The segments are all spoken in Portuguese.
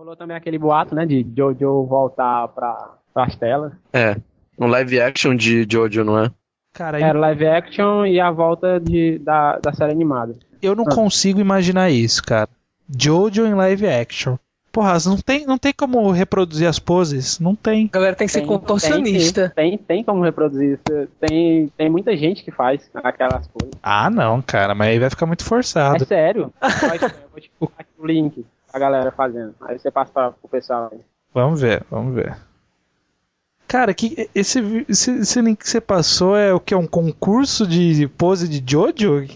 Rolou também aquele boato, né, de Jojo voltar pra, pras telas. É, um live action de Jojo, não é? Cara, Era live action e a volta de, da, da série animada. eu não consigo imaginar isso, cara. Jojo em live action. Porra, não tem, não tem como reproduzir as poses? Não tem. A galera tem que ser Tem- contorcionista. Tem, tem, tem como reproduzir isso. Tem, tem muita gente que faz aquelas coisas. Ah, não, cara, mas aí vai ficar muito forçado. É sério. Pode- eu vou te colocar aqui o link a galera fazendo. Aí você passa pra, pro pessoal aí. Vamos ver, vamos ver. Cara, que esse, esse, esse link que você passou é o que? Um concurso de pose de Jojo?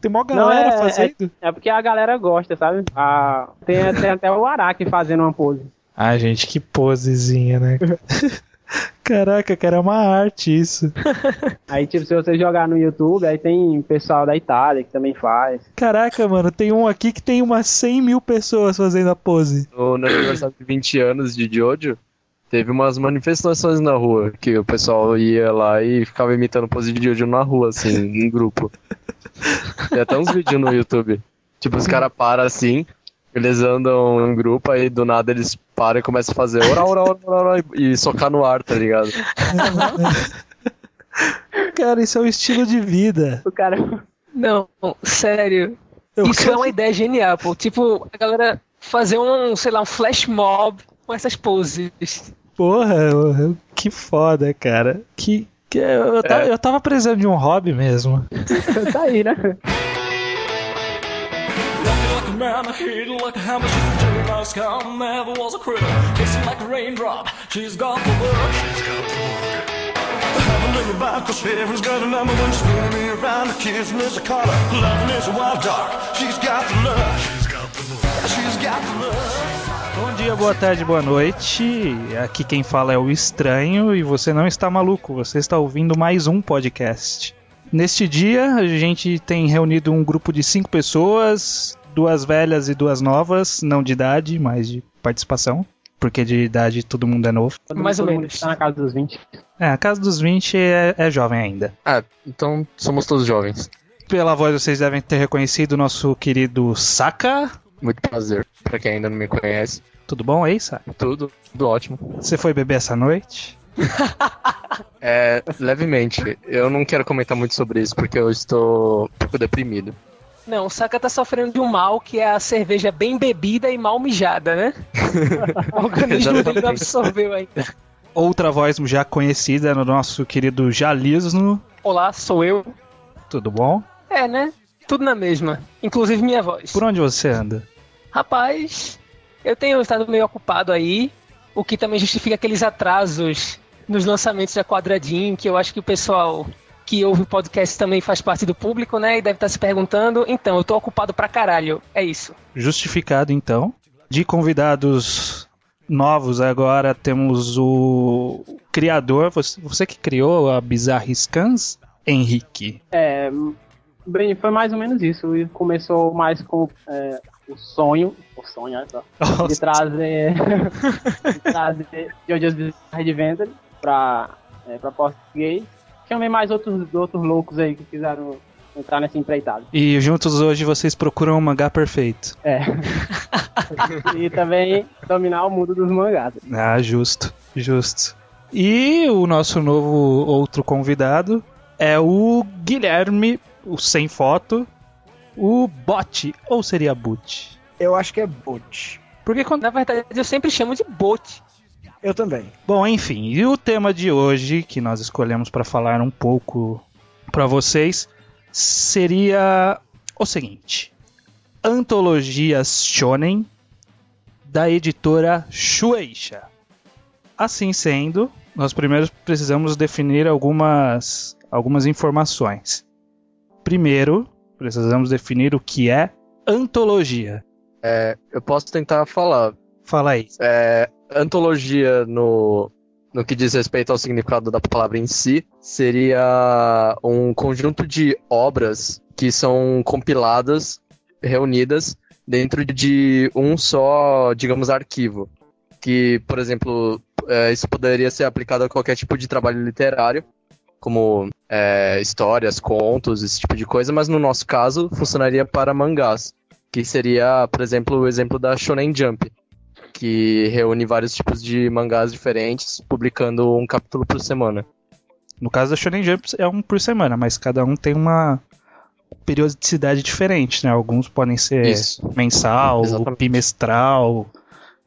Tem mó galera é, fazendo. É, é porque a galera gosta, sabe? A, tem, tem até o Araki fazendo uma pose. Ah, gente, que posezinha, né? Caraca, cara, é uma arte isso. Aí, tipo, se você jogar no YouTube, aí tem pessoal da Itália que também faz. Caraca, mano, tem um aqui que tem umas 100 mil pessoas fazendo a pose. No, no aniversário de 20 anos de Jojo, teve umas manifestações na rua, que o pessoal ia lá e ficava imitando pose de Jojo na rua, assim, em grupo. Tem até uns vídeos no YouTube. Tipo, os caras param assim, eles andam em grupo, aí do nada eles param e começam a fazer ora, ora, ora, ora, ora, e socar no ar, tá ligado? Cara, isso é um estilo de vida. O cara. Não, sério. Eu Isso quero- é uma ideia genial, pô. Tipo, a galera fazer um, sei lá, um flash mob com essas poses. Porra, que foda, cara. Que, que eu, tava, eu tava precisando de um hobby mesmo. tá aí, né? Man, I her like a hammer. She's a gal, never was a critter. Kissing like a raindrop, she's got the work. She's got the work. Having in the back, cause heaven's got a number when she's spinning me around. The kissing is a color, loving is a wild dog. She's got the love. She's got the love. She's got the love. Bom dia, boa tarde, boa noite. Aqui quem fala é o Estranho e você não está maluco, você está ouvindo mais um podcast. Neste dia, a gente tem reunido um grupo de cinco pessoas, duas velhas e duas novas, não de idade, mas de participação, porque de idade todo mundo é novo. Mais mundo- ou menos. Tá na casa dos 20. É, a casa dos 20 é, é jovem ainda. Ah, então somos todos jovens. Pela voz vocês devem ter reconhecido o nosso querido Saka. Muito prazer, pra quem ainda não me conhece. Tudo bom aí, Saka? Tudo, tudo ótimo. Você foi beber essa noite? É, levemente. Eu não quero comentar muito sobre isso porque eu estou um pouco deprimido. Não, o Saka tá sofrendo de um mal que é a cerveja bem bebida e mal mijada, né? o organismo dele não absorveu ainda. Outra voz já conhecida no nosso querido Jalisno. Olá, sou eu. Tudo bom? É, né? Tudo na mesma. Inclusive minha voz. Por onde você anda? Rapaz, eu tenho estado meio ocupado aí, o que também justifica aqueles atrasos nos lançamentos da Quadradinho, que eu acho que o pessoal que ouve o podcast também faz parte do público, né? E deve estar se perguntando. Então, eu tô ocupado pra caralho. É isso. Justificado, então. De convidados novos agora temos o criador, você, você que criou a Bizarre Scans, Henrique. É, bem, foi mais ou menos isso. E começou mais com é, o sonho. O sonho, olha só. De trazer. de trazer Jojo's Bizarre Adventure pra, é, pra português. Chamei mais outros, outros loucos aí que quiseram entrar nessa empreitada. E juntos hoje vocês procuram o mangá perfeito. É. e também dominar o mundo dos mangás. Ah, justo, justo. E o nosso novo outro convidado é o Guilherme, o sem foto, o Bot, ou seria Boot? Eu acho que é bot. Porque quando Na verdade, eu sempre chamo de bot. Eu também. Bom, enfim, e o tema de hoje que nós escolhemos para falar um pouco para vocês seria o seguinte: Antologias Shonen da editora Shueisha. Assim sendo, nós primeiro precisamos definir algumas algumas informações. Primeiro, precisamos definir o que é antologia. É, eu posso tentar falar. Fala aí. É, antologia no, no que diz respeito ao significado da palavra em si seria um conjunto de obras que são compiladas, reunidas dentro de um só, digamos, arquivo. Que, por exemplo, é, isso poderia ser aplicado a qualquer tipo de trabalho literário, como é, histórias, contos, esse tipo de coisa, mas no nosso caso funcionaria para mangás, que seria, por exemplo, o exemplo da Shonen Jump que reúne vários tipos de mangás diferentes, publicando um capítulo por semana. No caso da Shonen Jump é um por semana, mas cada um tem uma periodicidade diferente, né? Alguns podem ser Isso. mensal, Exatamente. bimestral,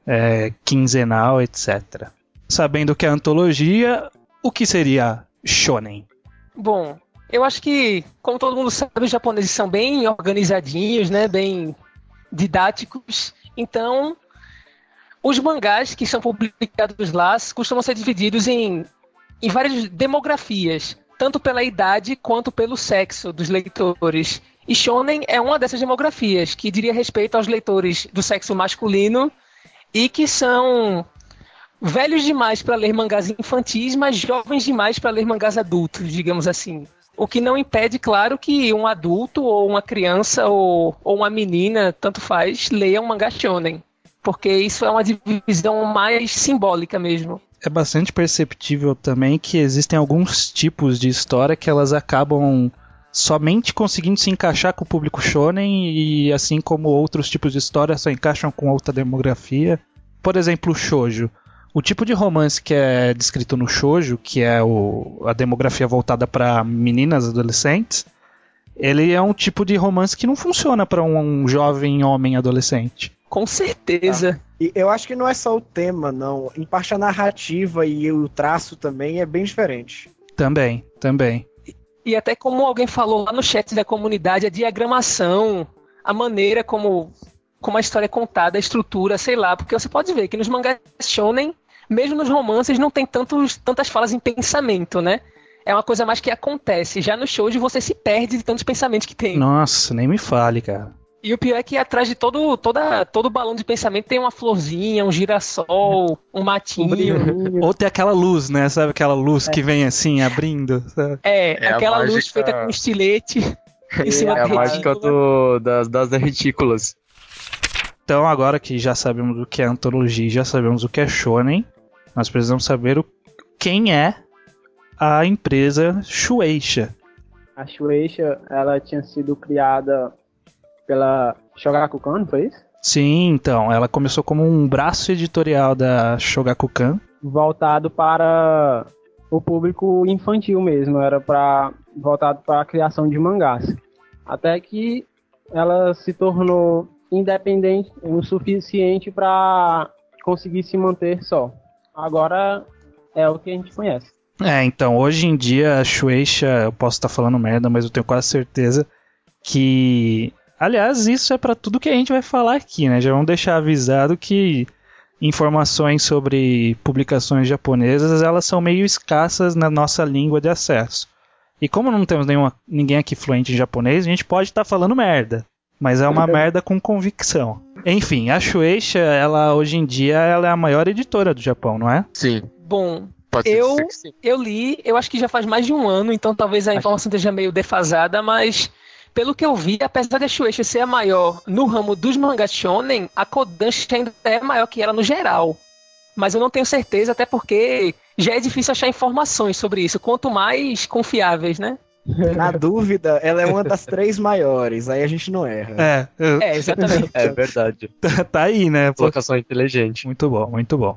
é, quinzenal, etc. Sabendo que é antologia, o que seria shonen? Bom, eu acho que, como todo mundo sabe, os japoneses são bem organizadinhos, né? Bem didáticos. Então, os mangás que são publicados lá costumam ser divididos em, em várias demografias, tanto pela idade quanto pelo sexo dos leitores. E Shonen é uma dessas demografias, que diria respeito aos leitores do sexo masculino e que são velhos demais para ler mangás infantis, mas jovens demais para ler mangás adultos, digamos assim. O que não impede, claro, que um adulto ou uma criança ou, ou uma menina, tanto faz, leia um mangá shonen. Porque isso é uma divisão mais simbólica mesmo. É bastante perceptível também que existem alguns tipos de história que elas acabam somente conseguindo se encaixar com o público shonen e assim como outros tipos de história só encaixam com outra demografia. Por exemplo, o shoujo. O tipo de romance que é descrito no shoujo, que é o, a demografia voltada para meninas adolescentes, ele é um tipo de romance que não funciona para um jovem homem adolescente. Com certeza. E eu acho que não é só o tema, não. Em parte a narrativa e o traço também é bem diferente. Também, também. E até como alguém falou lá no chat da comunidade, a diagramação, a maneira como, como a história é contada, a estrutura, sei lá, porque você pode ver que nos mangás shonen, mesmo nos romances, não tem tantos, tantas falas em pensamento, né? É uma coisa mais que acontece. Já no shoujo você se perde de tantos pensamentos que tem. Nossa, nem me fale, cara. E o pior é que atrás de todo, toda, todo balão de pensamento tem uma florzinha, um girassol, um Um matinho. brilhinho. Ou tem aquela luz, né? Sabe aquela luz que vem assim, abrindo? sabe? É, É a aquela luz mágica- feita com estilete em cima É a da mágica retícula. do, das, das retículas. Então, agora que já sabemos o que é antologia, e já sabemos o que é shonen, nós precisamos saber o, quem é a empresa Shueisha. A Shueisha, ela tinha sido criada pela Shogakukan, não foi isso? Sim, então, ela começou como um braço editorial da Shogakukan. Voltado para o público infantil mesmo, era para voltado para a criação de mangás. Até que ela se tornou independente o suficiente para conseguir se manter só. Agora é o que a gente conhece. É, então, hoje em dia a Shueisha, eu posso estar falando merda, mas eu tenho quase certeza que. Aliás, isso é para tudo que a gente vai falar aqui, né? Já vamos deixar avisado que informações sobre publicações japonesas elas são meio escassas na nossa língua de acesso. E como não temos nenhuma, ninguém aqui fluente em japonês, a gente pode estar falando merda. Mas é uma merda com convicção. Enfim, a Shueisha, ela hoje em dia ela é a maior editora do Japão, não é? Sim, Bom, Eu- eu li, eu acho que já faz mais de um ano, então talvez a informação esteja meio defasada, mas pelo que eu vi, apesar da Shueisha ser a maior no ramo dos mangás shonen, a Kodansha ainda é maior que ela no geral. Mas eu não tenho certeza, até porque já é difícil achar informações sobre isso, quanto mais confiáveis, né? Na dúvida, ela é uma das três maiores, aí a gente não erra. É, eu- É, exatamente. É verdade. tá aí, né? Colocação inteligente. Muito bom, muito bom.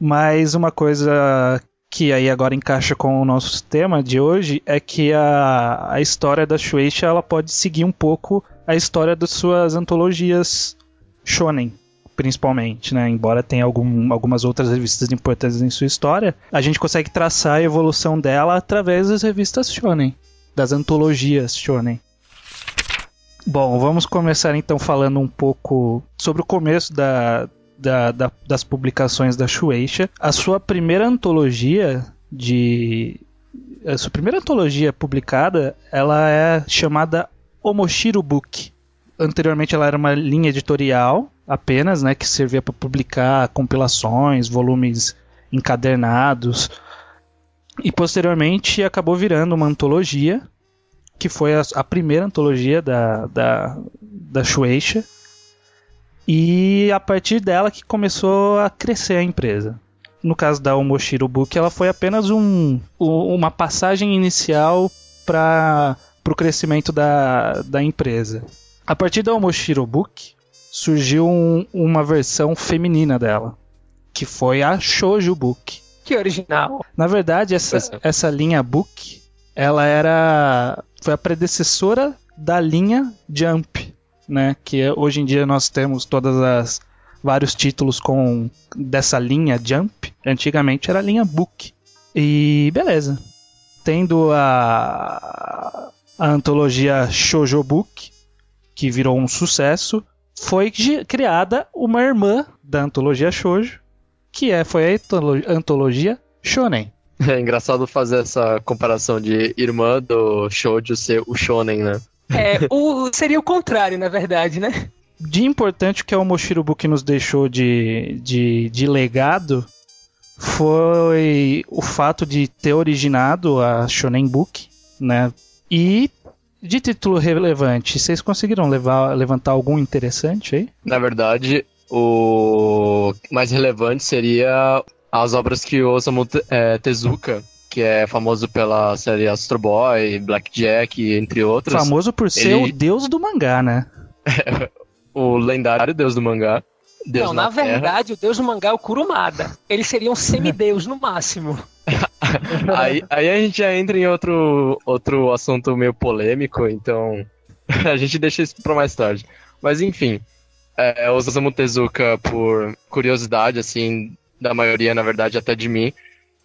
Mas uma coisa que aí agora encaixa com o nosso tema de hoje é que a, a história da Shueisha ela pode seguir um pouco a história das suas antologias shonen, principalmente, né? Embora tenha algum, algumas outras revistas importantes em sua história, a gente consegue traçar a evolução dela através das revistas shonen, das antologias shonen. Bom, vamos começar então falando um pouco sobre o começo da, da- da- das publicações da Shueisha. A sua primeira antologia de. A sua primeira antologia publicada ela é chamada Omoshiro Book. Anteriormente ela era uma linha editorial apenas, né, que servia para publicar compilações, volumes encadernados. E posteriormente acabou virando uma antologia, que foi a, a primeira antologia da, da, da Shueisha. E a partir dela que começou a crescer a empresa. No caso da Omoshiro Book, ela foi apenas um, uma passagem inicial para o crescimento da, da empresa. A partir da Omoshiro Book, surgiu um- uma versão feminina dela, que foi a Shoujo Book. Que original. Na verdade, essa, é. essa linha Book, ela era foi a predecessora da linha Jump, né? Que hoje em dia nós temos todas as vários títulos com dessa linha Jump. Antigamente era a linha Book. E beleza. Tendo a, a antologia Shoujo Book, que virou um sucesso, foi criada uma irmã da antologia Shoujo, que é, foi a antolo- antologia Shonen. É engraçado fazer essa comparação de irmã do shoujo ser o shonen, né? É, o, seria o contrário, na verdade, né? De importante que a Omoshiro Book nos deixou de, de, de legado foi o fato de ter originado a Shonen Book, né? E de título relevante, vocês conseguiram levar, levantar algum interessante aí? Na verdade, o mais relevante seria as obras que o Osamu é, Tezuka, que é famoso pela série Astro Boy, Blackjack, entre outras. Famoso por ser ele- o deus do mangá, né? O lendário deus do mangá. Deus não, na, na, verdade, o deus do mangá é o Kurumada. Ele seria um semideus no máximo. aí, aí a gente já entra em outro, outro assunto meio polêmico, então a gente deixa isso pra mais tarde. Mas enfim, é, o Osamu Tezuka, por curiosidade, assim, da maioria, na verdade, até de mim,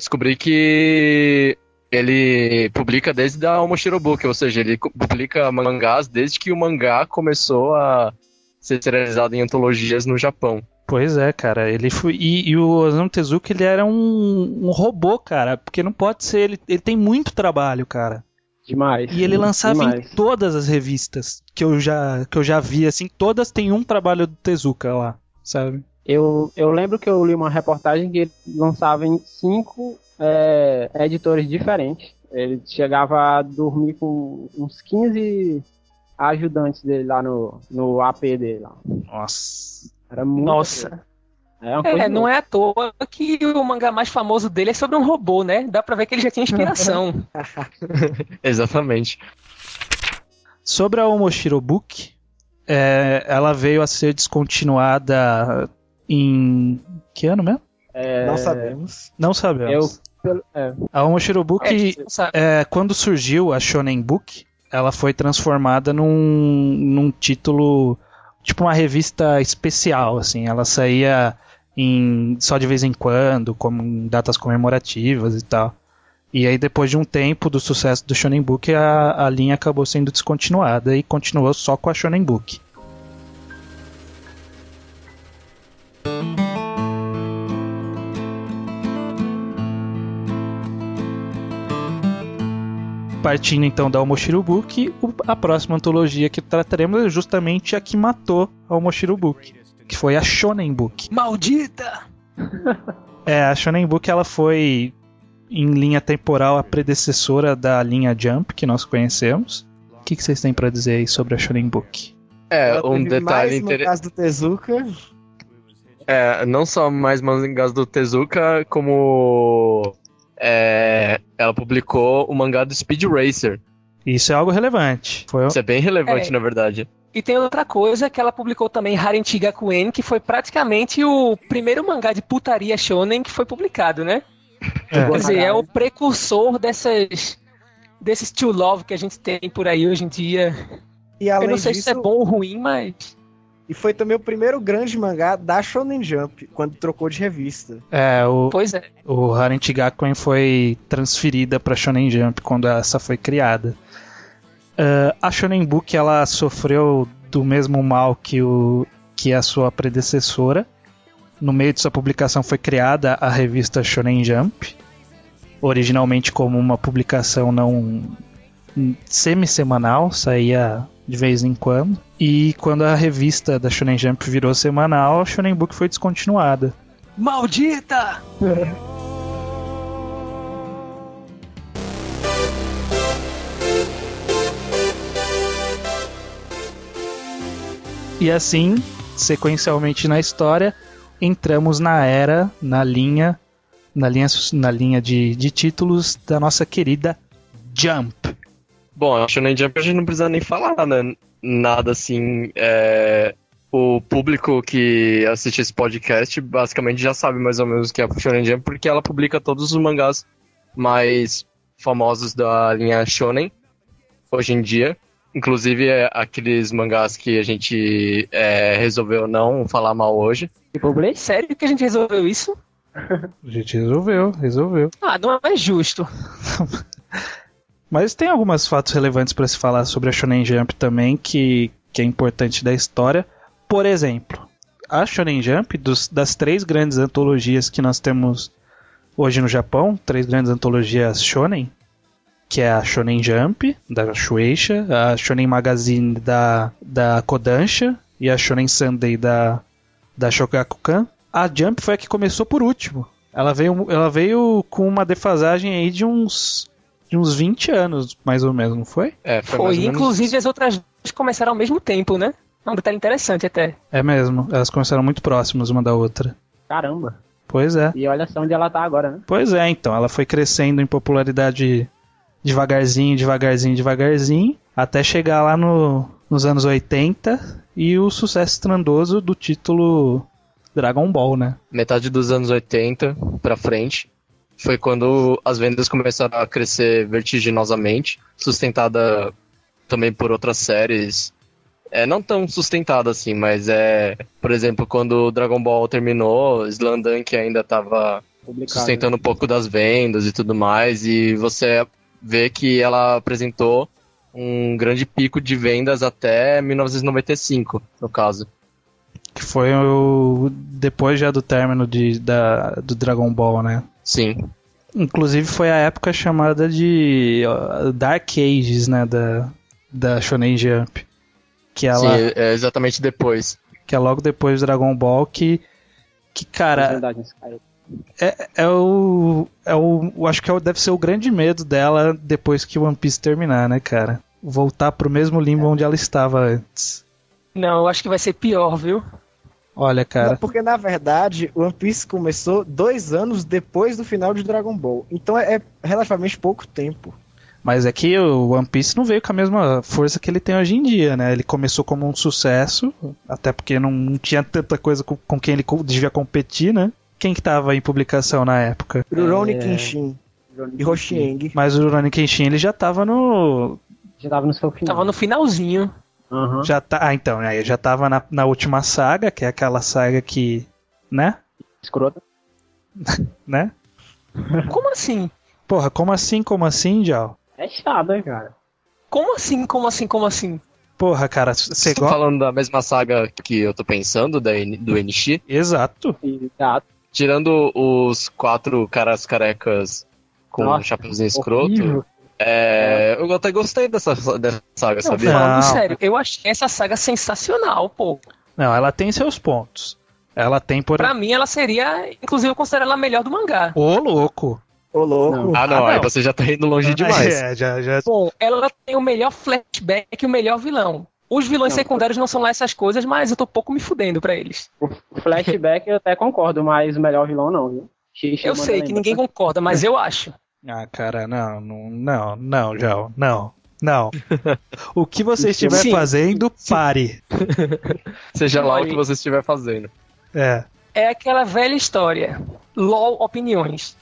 descobri que ele publica desde a Omoshiro Book, ou seja, ele publica mangás desde que o mangá começou a ser serializado em antologias no Japão. Pois é, cara. Ele foi e, e o Osamu Tezuka ele era um, um robô, cara, porque não pode ser. Ele, ele tem muito trabalho, cara. Demais. E ele lançava Demais. em todas as revistas que eu já que eu já vi, assim, todas têm um trabalho do Tezuka lá, sabe? Eu, eu lembro que eu li uma reportagem que ele lançava em cinco é, editores diferentes. Ele chegava a dormir com uns 15 ajudantes dele lá no, no AP dele. Lá. Nossa. Era muito. Nossa. É, uma coisa É, não é à toa que o mangá mais famoso dele é sobre um robô, né? Dá pra ver que ele já tinha inspiração. Exatamente. Sobre a Omoshiro Book, é, ela veio a ser descontinuada em que ano mesmo? É, Não sabemos. Não sabemos. Eu, é, A Omoshiro Book É? É, quando surgiu a Shonen Book, ela foi transformada num, num título, tipo uma revista especial, assim. Ela saía em, só de vez em quando, como em datas comemorativas e tal. E aí, depois de um tempo do sucesso do Shonen Book, a, a linha acabou sendo descontinuada e continuou só com a Shonen Book. Partindo então da Omoshiro Book, o- a próxima antologia que trataremos é justamente a que matou a Omoshiro Book, que foi a Shonen Book. Maldita! É, a Shonen Book ela foi em linha temporal a predecessora da linha Jump que nós conhecemos. O que, que vocês têm pra dizer aí sobre a Shonen Book? É, Ela um detalhe interessante. no caso do Tezuka. É, não só mais mangás do Tezuka, como é, ela publicou o mangá do Speed Racer. Isso é algo relevante. Foi Isso é bem relevante, É. na verdade. E tem outra coisa que ela publicou também, Harenti Gakuen, que foi praticamente o primeiro mangá de putaria shonen que foi publicado, né? É. Quer dizer, é o precursor dessas desses to love que a gente tem por aí hoje em dia. E Eu não sei disso, se é bom ou ruim, mas e foi também o primeiro grande mangá da Shonen Jump, quando trocou de revista. É, o, pois é. o Harenti Gakuen foi transferida para Shonen Jump quando essa foi criada. Ah, a Shonen Book ela sofreu do mesmo mal que, o, que a sua predecessora. No meio de sua publicação foi criada a revista Shonen Jump, originalmente como uma publicação não semi-semanal, saía de vez em quando. E quando a revista da Shonen Jump virou semanal, a Shonen Book foi descontinuada. Maldita! E assim, sequencialmente na história, entramos na era, na linha, na linha, na linha de, de títulos da nossa querida Jump. Bom, a Shonen Jump a gente não precisa nem falar, né? Nada assim é, o público que assiste esse podcast basicamente já sabe mais ou menos o que é a Shonen Jump, porque ela publica todos os mangás mais famosos da linha Shonen hoje em dia. Inclusive é, aqueles mangás que a gente é, resolveu não falar mal hoje. Tipo? Sério que a gente resolveu isso? A gente resolveu, resolveu. Ah, não é justo. Mas tem alguns fatos relevantes para se falar sobre a Shonen Jump também, que, que é importante da história. Por exemplo, a Shonen Jump, dos, das três grandes antologias que nós temos hoje no Japão, três grandes antologias Shonen, que é a Shonen Jump, da Shueisha, a Shonen Magazine da, da Kodansha e a Shonen Sunday da, da Shogakukan. A Jump foi a que começou por último. Ela veio, ela veio com uma defasagem aí de uns, de uns 20 anos, mais ou menos, não foi? É, foi, mais Foi, ou menos inclusive isso. as outras duas começaram ao mesmo tempo, né? É um detalhe interessante até. É mesmo, elas começaram muito próximas uma da outra. Caramba. Pois é. E olha só onde ela tá agora, né? Pois é, então, ela foi crescendo em popularidade devagarzinho, devagarzinho, devagarzinho, até chegar lá no, nos anos 80 e o sucesso estrondoso do título Dragon Ball, né? metade dos anos 80 pra frente foi quando as vendas começaram a crescer vertiginosamente, sustentada também por outras séries. É, não tão sustentada assim, mas é, por exemplo, quando o Dragon Ball terminou, Slandunk ainda tava Publicado. sustentando um pouco das vendas e tudo mais, e você vê que ela apresentou um grande pico de vendas até 1995, no caso. Que foi o depois já do término de, da, do Dragon Ball, né? Sim, Inclusive foi a época chamada de Dark Ages, né, da, da Shonen Jump. Que ela, sim, é exatamente depois. que é logo depois do Dragon Ball que que cara, cara. é, é o é o eu acho que é o- deve ser o grande medo dela depois que One Piece terminar, né, cara? Voltar pro mesmo limbo onde ela estava antes. Não, eu acho que vai ser pior, viu? Olha, cara, Não, porque na verdade One Piece começou dois anos depois do final de Dragon Ball. Então é, é relativamente pouco tempo. Mas é que o One Piece não veio com a mesma força que ele tem hoje em dia, né? Ele começou como um sucesso, até porque não, não tinha tanta coisa com, com quem ele co- devia competir, né? Quem que tava em publicação na época? Rurouni É. Kenshin e Hoshieng. Mas o Rurouni Kenshin ele já tava no... Já tava no seu final. Tava no finalzinho. Aham. Já tá, ah, então, aí já tava na, na última saga, que é aquela saga que... Né? Escrota. Né? Como assim? Porra, como assim, como assim, Jal? É chato, hein, cara. Como assim? Como assim? Como assim? Porra, cara, você tá gosta... falando da mesma saga que eu tô pensando, da do NX? Exato. Exato. Tirando os quatro caras carecas com Nossa, um chapeuzinho escroto, Horrível. É, eu até gostei dessa, dessa saga, Não, sabia? falando Não. sério, eu achei essa saga sensacional, pô. Não, ela tem seus pontos. Ela tem, por... Pra mim, ela seria, inclusive, eu considero ela a melhor do mangá. Ô, louco. Ô, louco. Não. Ah, não, Ah, aí não. você já tá indo longe demais. É, já, já... Bom, ela tem o melhor flashback e o melhor vilão. Os vilões Não. secundários não são lá essas coisas, mas eu tô pouco me fudendo pra eles. O flashback eu até concordo, mas o melhor vilão não, viu? Xixi Eu sei que ninguém concorda, mas eu acho. Ah, cara, não, não, não, não, Jal, não, não. O que você estiver Sim. fazendo, pare. Seja lá o que você estiver fazendo. É. É aquela velha história. LOL opiniões.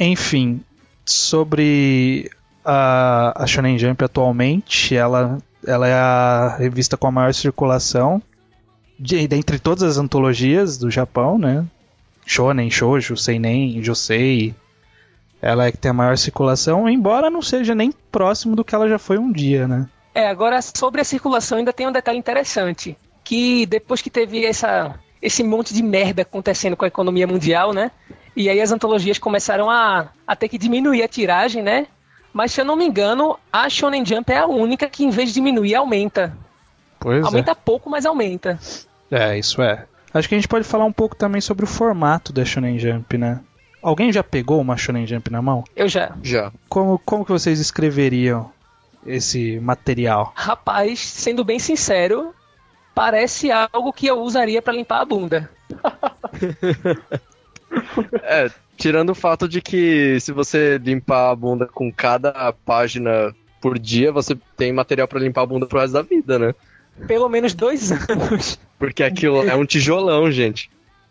Enfim, sobre a, a Shonen Jump atualmente, ela, ela é a revista com a maior circulação de, dentre todas as antologias do Japão, né? Shonen, Shoujo, Seinen, Josei. Ela é que tem a maior circulação, embora não seja nem próximo do que ela já foi um dia, né? É, agora sobre a circulação ainda tem um detalhe interessante. Que depois que teve essa, esse monte de merda acontecendo com a economia mundial, né? E aí as antologias começaram a, a ter que diminuir a tiragem, né? Mas se eu não me engano, a Shonen Jump é a única que em vez de diminuir, aumenta. Pois aumenta pouco, mas aumenta. É, isso é. Acho que a gente pode falar um pouco também sobre o formato da Shonen Jump, né? Alguém já pegou uma Shonen Jump na mão? Eu já. Já. Como, como que vocês escreveriam esse material? Rapaz, sendo bem sincero, parece algo que eu usaria pra limpar a bunda. É, tirando o fato de que se você limpar a bunda com cada página por dia, você tem material pra limpar a bunda pro resto da vida, né? pelo menos dois anos. Porque aquilo é um tijolão, gente.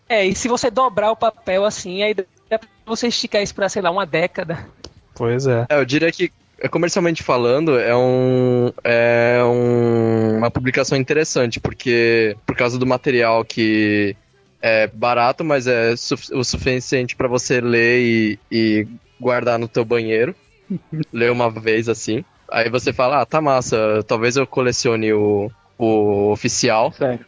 É, e se você dobrar o papel assim, aí você esticar isso pra, sei lá, uma década. Pois é. É, eu diria que, comercialmente falando, é, um, é um- uma publicação interessante, porque por causa do material que é barato, mas é suf- o suficiente pra você ler e, e guardar no teu banheiro. ler uma vez assim. Aí você fala, ah, tá massa, talvez eu colecione o, o oficial. Sério.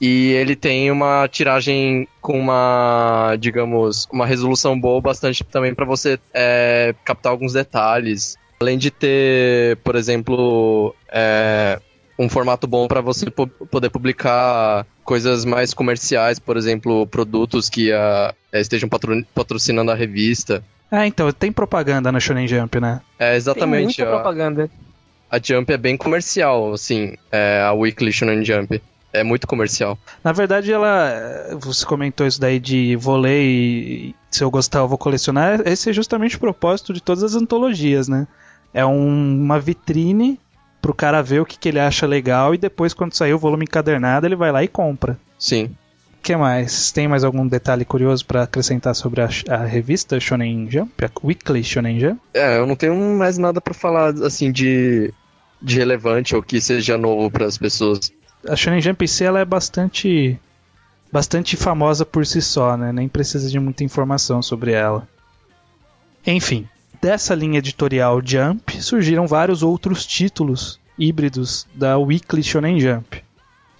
E ele tem uma tiragem com uma, digamos, uma resolução boa bastante também para você é, captar alguns detalhes. Além de ter, por exemplo, é, um formato bom para você po- poder publicar coisas mais comerciais, por exemplo, produtos que ah, estejam patro- patrocinando a revista. Ah, então, tem propaganda na Shonen Jump, né? É exatamente. Tem muita a- propaganda. a Jump é bem comercial, assim, é, a Weekly Shonen Jump. É muito comercial. Na verdade, ela. Você comentou isso daí de vou ler e se eu gostar eu vou colecionar. Esse é justamente o propósito de todas as antologias, né? É um- uma vitrine pro cara ver o que, que ele acha legal e depois, quando sair o volume encadernado, ele vai lá e compra. Sim. O que mais? Tem mais algum detalhe curioso pra acrescentar sobre a, a revista Shonen Jump? A Weekly Shonen Jump? É, eu não tenho mais nada pra falar, assim, de, de relevante ou que seja novo pras pessoas. A Shonen Jump em si ela é bastante bastante famosa por si só, né? Nem precisa de muita informação sobre ela. Enfim, dessa linha editorial Jump surgiram vários outros títulos híbridos da Weekly Shonen Jump.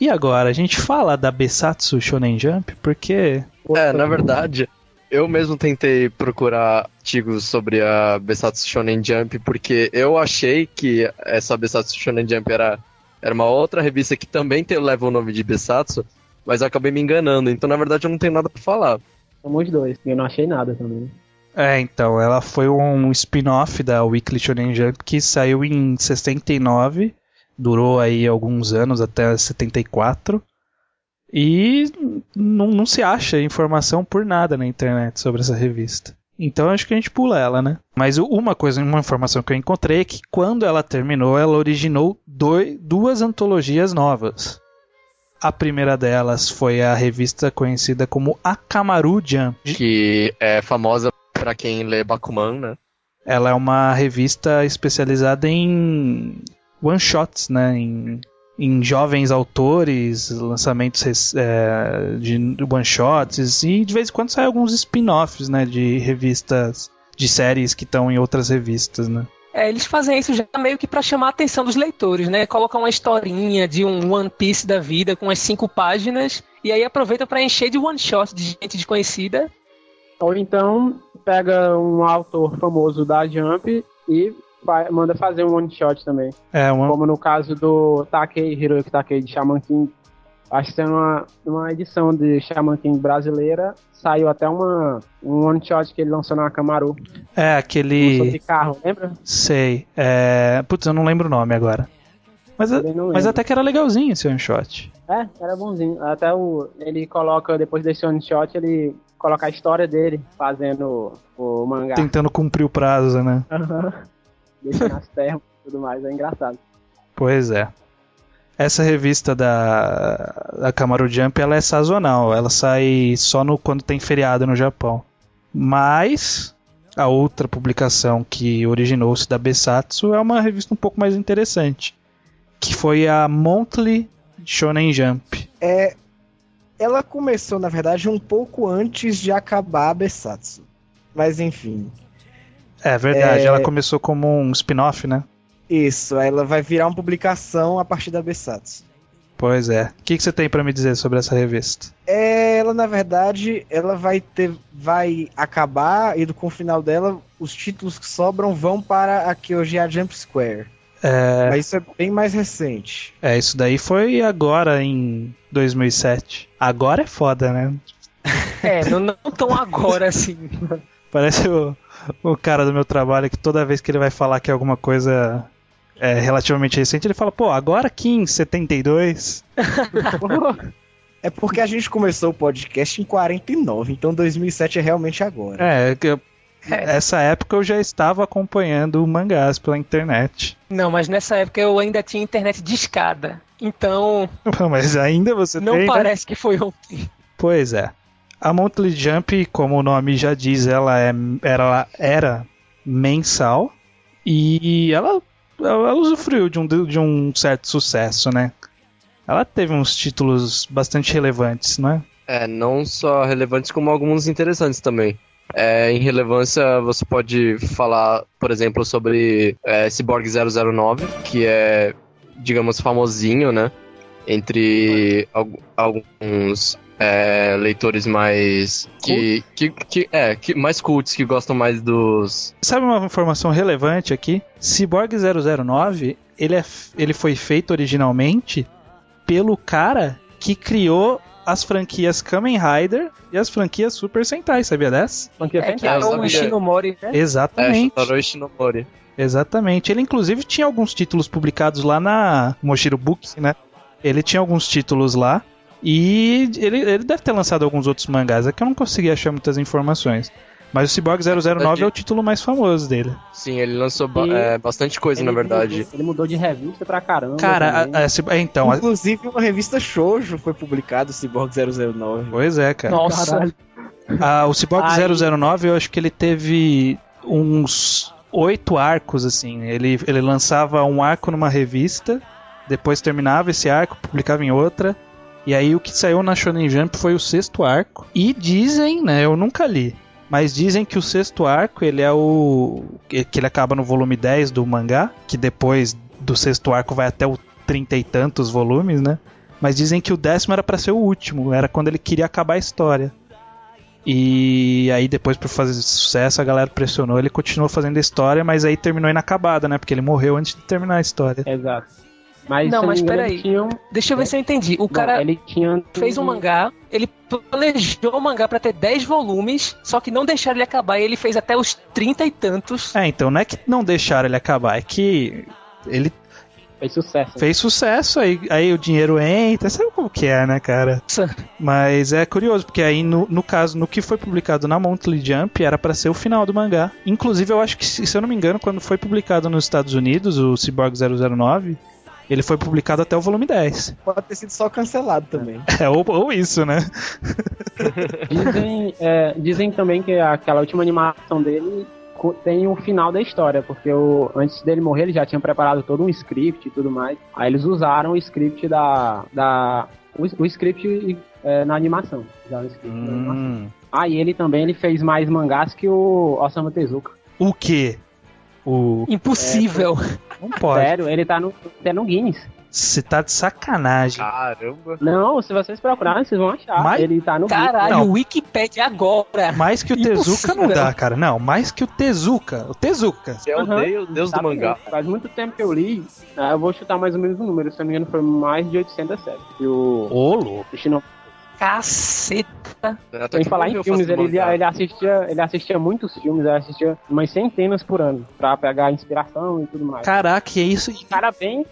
E agora, a gente fala da Besatsu Shonen Jump porque É, na verdade, eu mesmo tentei procurar artigos sobre a Besatsu Shonen Jump, porque eu achei que essa Besatsu Shonen Jump era, era uma outra revista que também tem, leva o nome de Besatsu, mas eu acabei me enganando, então na verdade eu não tenho nada pra falar. Somos dois, eu não achei nada também. É, então, ela foi um spin-off da Weekly Shonen Jump que saiu em 69, durou aí alguns anos, até 74, e não, não se acha informação por nada na internet sobre essa revista. Então acho que a gente pula ela, né? Mas uma coisa, uma informação que eu encontrei é que quando ela terminou, ela originou doi- duas antologias novas. A primeira delas foi a revista conhecida como Akamaru Jump. Que é famosa pra quem lê Bakuman, né? Ela é uma revista especializada em one-shots, né? Em, em jovens autores, lançamentos é, de one-shots e de vez em quando sai alguns spin-offs, né? De revistas, de séries que estão em outras revistas, né? É, eles fazem isso já meio que pra chamar a atenção dos leitores, né? Colocam uma historinha de um One Piece da vida com as cinco páginas e aí aproveita pra encher de one shot de gente desconhecida. Ou então pega um autor famoso da Jump e fa- manda fazer um one shot também. É uma, Como no caso do Takei, Hiroyuki Takei de Shaman King. Acho que tem uma, uma edição de Shaman King brasileira. Saiu até uma, um one shot que ele lançou na Camaru. é aquele. Sobre carro, lembra? Sei. É... Putz, eu não lembro o nome agora. Mas, mas até que era legalzinho esse one shot. É, era bonzinho. Até o. Ele coloca, depois desse one shot, ele coloca a história dele fazendo o, o mangá. Tentando cumprir o prazo, né? Aham. Deixa nas terras e tudo mais, é engraçado. Pois é. Essa revista da, da Camaro Jump ela é sazonal, ela sai só no, quando tem feriado no Japão. Mas a outra publicação que originou-se da Besatsu é uma revista um pouco mais interessante, que foi a Monthly Shonen Jump. É, ela começou, na verdade, um pouco antes de acabar a Besatsu. Mas enfim, É verdade, É. ela começou como um spin-off, né? isso, ela vai virar uma publicação a partir da Besatsu. Pois é. O que, que você tem pra me dizer sobre essa revista? É, Ela, na verdade, ela vai ter, vai acabar e com o final dela, os títulos que sobram vão para a que hoje é a Jump Square. É, Mas isso é bem mais recente. é, isso daí foi agora em 2007. Agora é foda, né? É, não, não tão agora assim. Parece o, o cara do meu trabalho que toda vez que ele vai falar que é alguma coisa é, relativamente recente, ele fala, pô, agora aqui em 72. É porque a gente começou o podcast em 49, então 2007 é realmente agora. É, que eu- essa época eu já estava acompanhando mangás pela internet. Não, mas nessa época eu ainda tinha internet de escada. Então, Mas ainda você não tem. né? parece que foi ontem. Pois é. A Monthly Jump, como o nome já diz, ela é, era, era mensal e ela, ela usufruiu de um, de um certo sucesso, né? Ela teve uns títulos bastante relevantes, não é? É, não só relevantes, como alguns interessantes também. É, em relevância, você pode falar, por exemplo, sobre é, Cyborg 009, que é, digamos, famosinho, né? Entre al- alguns é, leitores mais. Que, que, que- é, que, mais cults, que gostam mais dos. Sabe uma informação relevante aqui? Cyborg 009, ele, é, ele foi feito originalmente pelo cara que criou as franquias Kamen Rider e as franquias Super Sentai, sabia dessa? Franquia É que Sentai. é o. Ishinomori, né? É, Exatamente. Shotaro Ishinomori. Exatamente. Ele inclusive tinha alguns títulos publicados lá na Moshiro Books, né? Ele tinha alguns títulos lá e ele, ele deve ter lançado alguns outros mangás, é que eu não consegui achar muitas informações. Mas o Cyborg 009 é o título mais famoso dele. Sim, ele lançou ba- é, bastante coisa, Ele na verdade. Mudou, ele mudou de revista pra caramba. Cara, a- a- é, então, a- Inclusive, uma revista Shoujo foi publicado, Cyborg 009. pois é, cara. Nossa, Caralho. Ah, o Cyborg Aí- 009, eu acho que ele teve uns oito arcos, assim. Ele, ele lançava um arco numa revista, depois terminava esse arco, publicava em outra. E aí o que saiu na Shonen Jump foi o sexto arco. E dizem, né, eu nunca li, mas dizem que o sexto arco, ele é o... que ele acaba no volume 10 do mangá, que depois do sexto arco vai até o trinta e tantos volumes, né? Mas dizem que o décimo era pra ser o último, era quando ele queria acabar a história. E aí depois por fazer sucesso a galera pressionou, ele continuou fazendo a história, mas aí terminou inacabada, né? Porque ele morreu antes de terminar a história. Exato. Mas, Não, mas peraí. ele tinha deixa eu ver se eu entendi. O cara Não, ele tinha fez um mangá, ele planejou o mangá pra ter 10 volumes, só que não deixaram ele acabar e ele fez até os 30 e tantos. É, então não é que não deixaram ele acabar, é que ele Fez sucesso. fez sucesso, aí, aí o dinheiro entra, sabe como que é, né, cara? Nossa, Mas é curioso, porque aí no, no caso, no que foi publicado na Monthly Jump, era pra ser o final do mangá. Inclusive, eu acho que, se se eu não me engano, quando foi publicado nos Estados Unidos, o Cyborg 009, ele foi publicado até o volume 10. Pode ter sido só cancelado também. É, ou, ou isso, né? Dizem, é, dizem também que aquela última animação dele tem o final da história, porque o, antes dele morrer ele já tinha preparado todo um script e tudo mais. Aí eles usaram o script da. da o, o script é, na animação. Usaram o script na animação. Hum. Ah, e ele também ele fez mais mangás que o Osamu Tezuka. O quê? O. impossível. Não pode. Sério, ele tá no, até no Guinness. Você tá de sacanagem. Caramba. Não, se vocês procurarem, vocês vão achar. Mas- Ele tá no Caralho, Não. Wikipedia agora. Mais que o Tezuka não dá, cara. Não, mais que o Tezuka. O Tezuka. Você é o Aham. deus, deus do mangá. Faz muito tempo que eu li, ah, eu vou chutar mais ou menos o número, se não me engano foi mais de 800 séries. E o Ô, louco. o Shino, Caceta. Até em que falar em filmes, ele, mangá. ele, assistia, ele assistia muitos filmes, ele assistia umas centenas por ano, pra pegar inspiração e tudo mais. Caraca, e é isso. O cara bem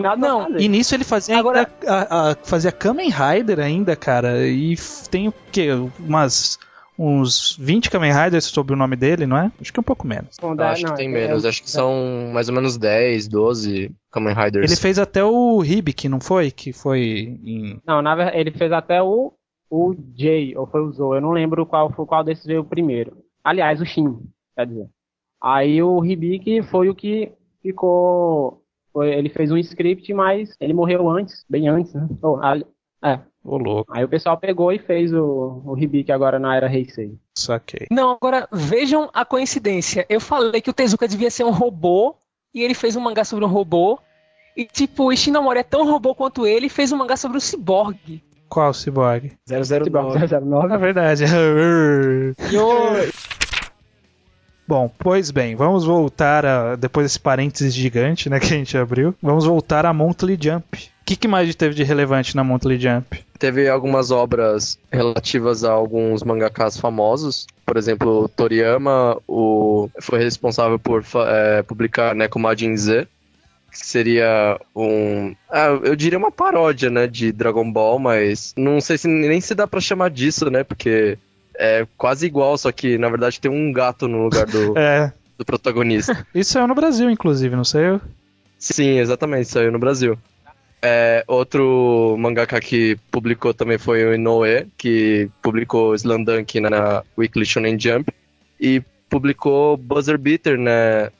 nada Não. E nisso ele fazia Agora- ainda, a, a- fazia Kamen Rider ainda, cara. E tem o quê? Umas. Uns 20 Kamen Riders sobre o nome dele, não é? Acho que um pouco menos. Eu da- acho não, que tem é- menos, é- acho que são mais ou menos 10, 12 Kamen Riders. Ele fez até o Hibik, não foi? Que foi em. Não, na verdade, ele fez até o, o Jay, ou foi o Zou, eu não lembro qual, foi, qual desses veio primeiro. Aliás, o Shin, quer dizer. Aí o Hibiki foi o que ficou. foi- ele fez um script, mas ele morreu antes, bem antes, né? Oh, ali- é. Ô, louco, Aí o pessoal pegou e fez o, o Hibiki agora na era Heisei. saquei. Não, agora vejam a coincidência. Eu falei que o Tezuka devia ser um robô e ele fez um mangá sobre um robô. E tipo, o Ishinomori é tão robô quanto ele e fez um mangá sobre o cyborg. Qual Cyborg? 009. 009. Na verdade. E o- Bom, pois bem, vamos voltar a. Depois desse parênteses gigante, né, que a gente abriu. Vamos voltar a Monthly Jump. O que, que mais teve de relevante na Monthly Jump? Teve algumas obras relativas a alguns mangakas famosos. Por exemplo, Toriyama o, foi responsável por é, publicar Nekomajin Z, que seria um. Ah, eu diria uma paródia, né, de Dragon Ball, mas não sei se nem se dá pra chamar disso, né, porque é quase igual, só que na verdade tem um gato no lugar do, É. do protagonista. Isso saiu no Brasil, inclusive, não sei eu. Sim, exatamente, saiu no Brasil. É, outro mangaka que publicou também foi o Inoue, que publicou Slandunk na Weekly Shonen Jump e publicou Buzzer Beater né,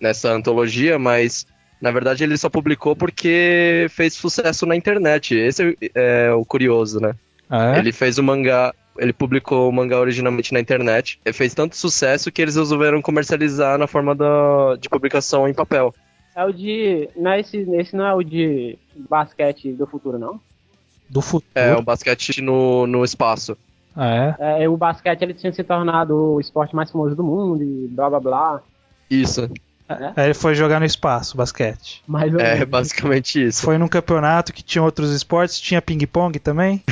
nessa antologia, mas na verdade ele só publicou porque fez sucesso na internet. Esse é o curioso, né? Ah, é? Ele fez o mangá, ele publicou o mangá originalmente na internet. Ele fez tanto sucesso que eles resolveram comercializar na forma da, de publicação em papel. É o de. Não é esse, esse não é o de basquete do futuro, não? Do futuro. É, o basquete no, no espaço. Ah, é? É, o basquete ele tinha se tornado o esporte mais famoso do mundo e blá blá blá. Isso. Aí ele foi jogar no espaço, basquete. Mais ou É basicamente isso. Foi num campeonato que tinha outros esportes, tinha ping-pong também.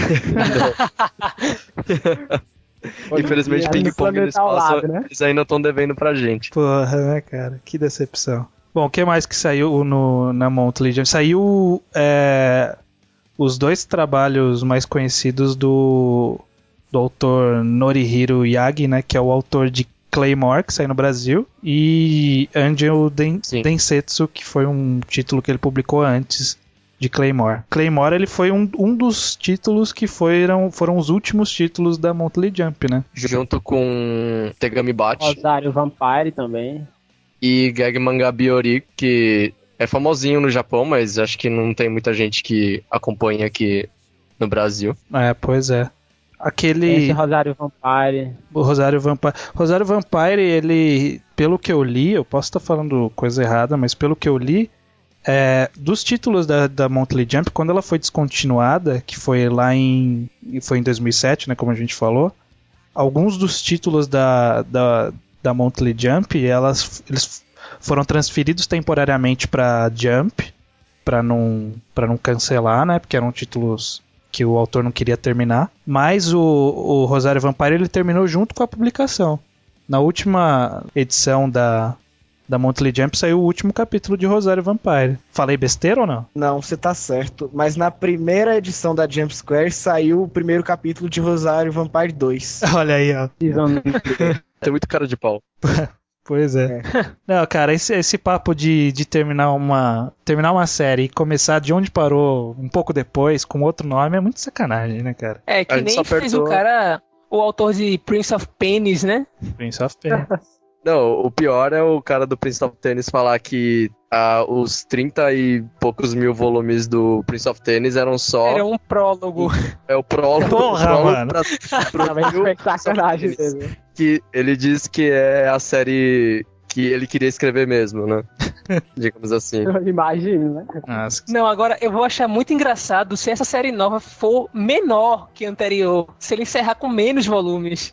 Infelizmente, ping-pong no espaço, lado, né? eles ainda estão devendo pra gente. Porra, né, cara? Que decepção. Bom, o que mais que saiu no, na Monthly Jump? Saiu é, os dois trabalhos mais conhecidos do, do autor Norihiro Yagi, né? Que é o autor de Claymore, que saiu no Brasil, e Angel Den, Sim. Densetsu, que foi um título que ele publicou antes de Claymore. Claymore ele foi um, um dos títulos que foram, foram os últimos títulos da Monthly Jump, né? Junto com Tegami Bate Rosário Vampire também. e Gag Manga Biori, que é famosinho no Japão, mas acho que não tem muita gente que acompanha aqui no Brasil. É, pois é. Aquele. Esse Rosário Vampire. O Rosário Vampire. Rosário Vampire, ele, pelo que eu li, eu posso estar falando coisa errada, mas pelo que eu li, é, dos títulos da, da Monthly Jump, quando ela foi descontinuada, que foi lá em. Foi em 2007, né, como a gente falou, alguns dos títulos da, da, da Monthly Jump, elas, eles foram transferidos temporariamente para Jump, para não, pra não cancelar, né, porque eram títulos que o autor não queria terminar. Mas o, o Rosário Vampire ele terminou junto com a publicação. Na última edição da, da Monthly Jump saiu o último capítulo de Rosário Vampire. Falei besteira ou não? Não, você tá certo. Mas na primeira edição da Jump Square saiu o primeiro capítulo de Rosário Vampire 2. Olha aí, ó. Tem muito cara de pau. Pois é. Não, cara, esse, esse papo de, de terminar uma terminar uma série e começar de onde parou um pouco depois, com outro nome, é muito sacanagem, né, cara? É, que nem fez apertou- o cara, o autor de Prince of Pennies, né? Prince of Persia. Não, o pior é o cara do Prince of Tennis falar que ah, os 30 e poucos mil volumes do Prince of Tennis eram só. Era um prólogo. É o prólogo, Porra, o prólogo mano. pra- mil mesmo. que ele diz que é a série que ele queria escrever mesmo, né? Digamos assim. Imagino, né? Nossa, Não, agora eu vou achar muito engraçado se essa série nova for menor que a anterior. Se ele encerrar com menos volumes.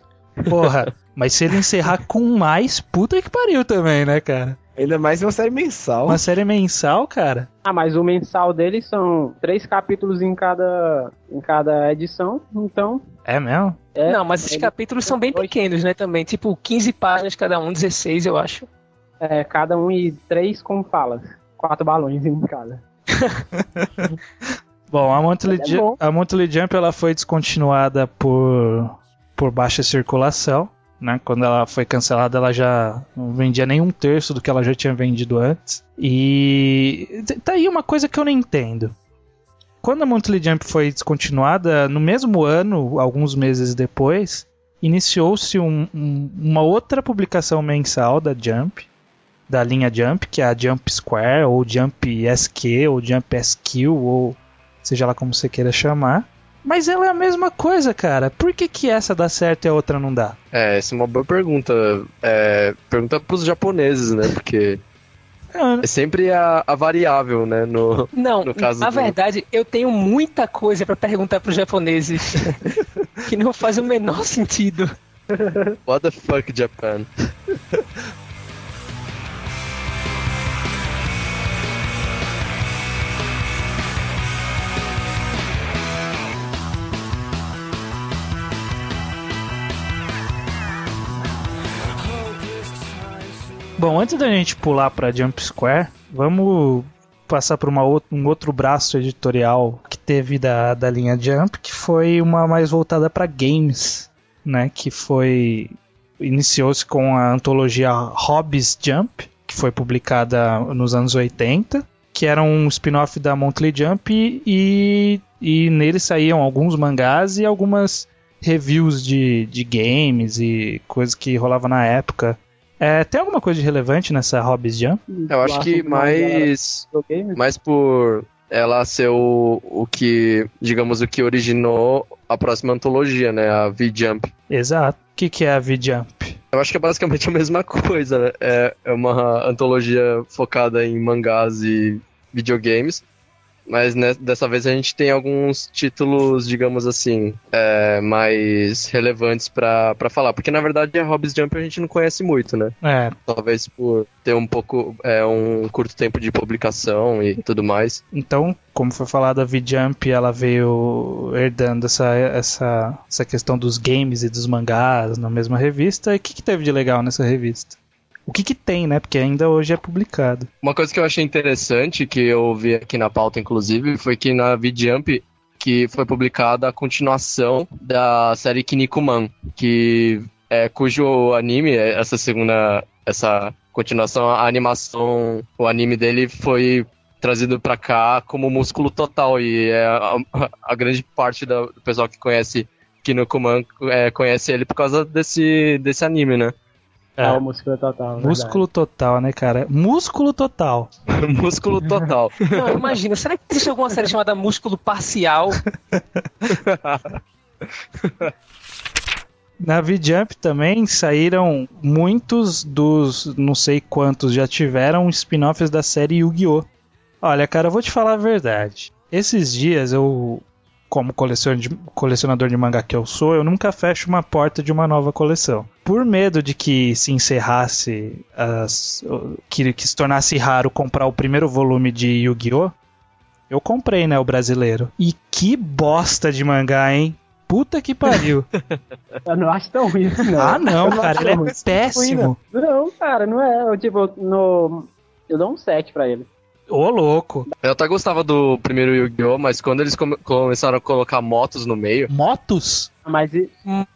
porra. Mas se ele encerrar com mais, puta que pariu também, né, cara? Ainda mais uma série mensal. Uma série mensal, cara. Ah, mas o mensal dele são três capítulos em cada, em cada edição, então. É mesmo? É, não, mas esses capítulos são bem pequenos, né, também. Tipo, 15 páginas cada um, 16, eu acho. É, cada um e três com falas. Quatro balões em cada. Bom, a Monthly, É bom. a Monthly Jump ela foi descontinuada por, por baixa circulação. Né? Quando ela foi cancelada, ela já não vendia nem um terço do que ela já tinha vendido antes. E tá aí uma coisa que eu não entendo. Quando a Monthly Jump foi descontinuada, no mesmo ano, alguns meses depois, iniciou-se um- um- uma outra publicação mensal da Jump, da linha Jump, que é a Jump Square, ou Jump SQ, ou Jump SQ, ou seja lá como você queira chamar. Mas ela é a mesma coisa, cara. Por que, que essa dá certo e a outra não dá? É, essa é uma boa pergunta. É, pergunta pros japoneses, né? Porque Ah, é sempre a, a variável, né? No, Não, No caso na do- verdade, eu tenho muita coisa pra perguntar pros japoneses que não faz o menor sentido. What the fuck, Japan? Bom, antes da gente pular pra Jump Square, vamos passar por um outro braço editorial que teve da, da linha Jump, que foi uma mais voltada para games, né? Que foi iniciou-se com a antologia Hobbies Jump, que foi publicada nos anos 80 que era um spin-off da Monthly Jump e, e nele saíam alguns mangás e algumas reviews de, de games e coisas que rolavam na época. É, tem alguma coisa de relevante nessa Hobbies Jump? Eu acho que mais, mais por ela ser o, o que, digamos, o que originou a próxima antologia, né? A V-Jump. Exato. O que, que é a V-Jump? Eu acho que é basicamente a mesma coisa, né? É, é uma antologia focada em mangás e videogames. Mas né, dessa vez a gente tem alguns títulos, digamos assim, é, mais relevantes pra pra falar. Porque na verdade a Hobbs Jump a gente não conhece muito, né? É, Talvez por ter um pouco, é, um curto tempo de publicação e tudo mais. então, como foi falado, a V-Jump ela veio herdando essa, essa, essa questão dos games e dos mangás na mesma revista. E o que, que teve de legal nessa revista? O que, que tem, né? Porque ainda hoje é publicado. Uma coisa que eu achei interessante, que eu vi aqui na pauta, inclusive, foi que na V-Jump que foi publicada a continuação da série Kinnikuman, que é, cujo anime, essa segunda, essa continuação, a animação, o anime dele foi trazido pra cá como músculo total e é a, a grande parte do pessoal que conhece Kinnikuman é, conhece ele por causa desse, desse anime, né? É, o músculo total. Músculo total, né, cara? Músculo total. músculo total. Não, imagina, será que existe alguma série chamada Músculo Parcial? Na V-Jump também saíram muitos dos, não sei quantos, já tiveram spin-offs da série Yu-Gi-Oh! Olha, cara, eu vou te falar a verdade. Esses dias eu, como colecionador de, mangá que eu sou, eu nunca fecho uma porta de uma nova coleção. Por medo de que se encerrasse, as, que, que se tornasse raro comprar o primeiro volume de Yu-Gi-Oh! Eu comprei, né, o brasileiro. E que bosta de mangá, hein? Puta que pariu. Eu não acho tão ruim, não. Ah, não, Eu cara, ele é ruim. péssimo. Não, cara, não é. Eu, tipo, no. Eu dou um 7 pra ele. Ô, louco. Eu até gostava do primeiro Yu-Gi-Oh!, mas quando eles come- começaram a colocar motos no meio, Motos? Mas e-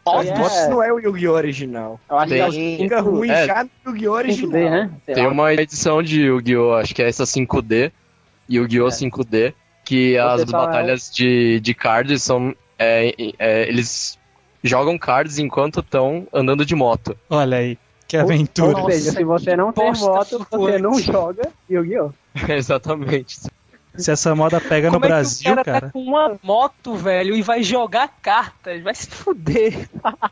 Ó, É. Motos não é o Yu-Gi-Oh! original. eu acho que é o Tem- Fica 5 ruim é. já no Yu-Gi-Oh! original. D, né? Sei tem lá. uma edição de Yu-Gi-Oh!, acho que é essa 5D, Yu-Gi-Oh! É. 5D, que as pessoal é- batalhas de, de cards são. é, é, eles jogam cards enquanto estão andando de moto. Olha aí, que Ou aventura. seja, se você não tem moto, você não joga Yu-Gi-Oh! Exatamente. Se essa moda pega no Como é que Brasil, o cara, cara. tá com uma moto, velho, e vai jogar cartas? Vai se fuder.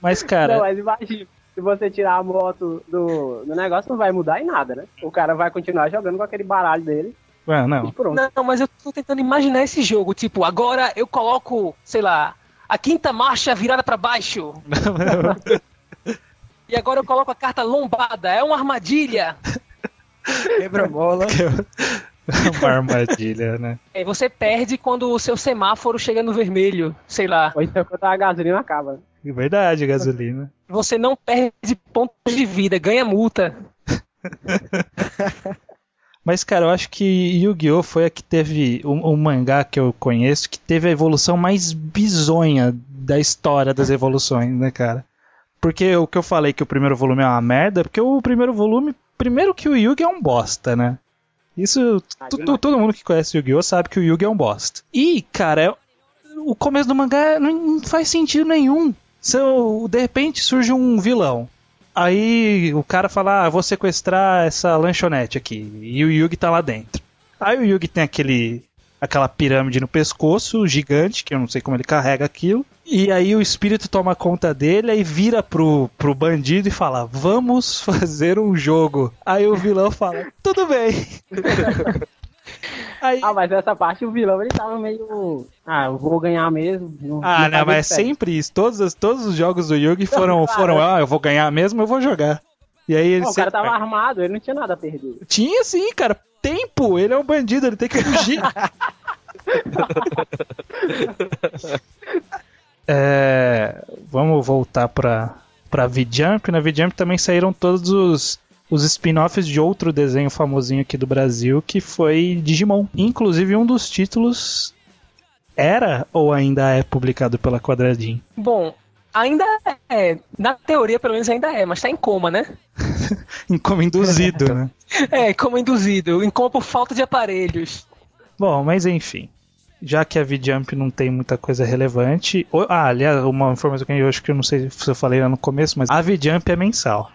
Mas, Não, cara, mas imagina, se você tirar a moto do, do negócio, não vai mudar em nada, né? O cara vai continuar jogando com aquele baralho dele ué, e não. pronto. Não, mas eu tô tentando imaginar esse jogo. Tipo, agora eu coloco, sei lá, a quinta marcha virada pra baixo. E agora eu coloco a carta lombada. É uma armadilha. Quebra-mola. Uma armadilha, né? E você perde quando o seu semáforo chega no vermelho. Sei lá. Ou então quando a gasolina acaba. Verdade, gasolina. Você não perde pontos de vida, ganha multa. Mas, cara, eu acho que Yu-Gi-Oh! foi a que teve um, um mangá que eu conheço que teve a evolução mais bizonha da história das evoluções, né, cara? Porque o que eu falei que o primeiro volume é uma merda, porque o primeiro volume, primeiro que o Yugi é um bosta, né? Isso, tu- todo mundo que conhece Yu-Gi-Oh! sabe que o Yugi é um bosta. E, cara, é- o começo do mangá não, não faz sentido nenhum. Se eu- de repente surge um vilão. Aí o cara fala, ah, vou sequestrar essa lanchonete aqui. E o Yugi tá lá dentro. Aí o Yugi tem aquele aquela pirâmide no pescoço gigante, que eu não sei como ele carrega aquilo. E aí o espírito toma conta dele e vira pro, pro bandido e fala: Vamos fazer um jogo. Aí o vilão fala: Tudo bem. aí, Ah, mas essa parte o vilão ele tava meio. Ah, eu vou ganhar mesmo. Não, ah, não não, mas é sempre isso. Todos, os- todos os jogos do Yugi foram, foram ah, eu vou ganhar mesmo, eu vou jogar. E aí ele Pô, o cara sempre- tava armado, ele não tinha nada a perder. Tinha sim, cara. Tempo, ele é um bandido, ele tem que fugir. É, vamos voltar pra, pra V-Jump. Na V-Jump também saíram todos os, os spin-offs de outro desenho famosinho aqui do Brasil, que foi Digimon. Inclusive, um dos títulos era ou ainda é publicado pela Quadradinho? Bom, ainda é. Na teoria, pelo menos, ainda é, mas tá em coma, né? Como induzido, né? É, como induzido, em por falta de aparelhos. Bom, mas enfim. Já que a V-Jump não tem muita coisa relevante. ou- Ah, aliás, uma informação que eu acho que eu não sei se eu falei lá no começo, mas a V-Jump é mensal.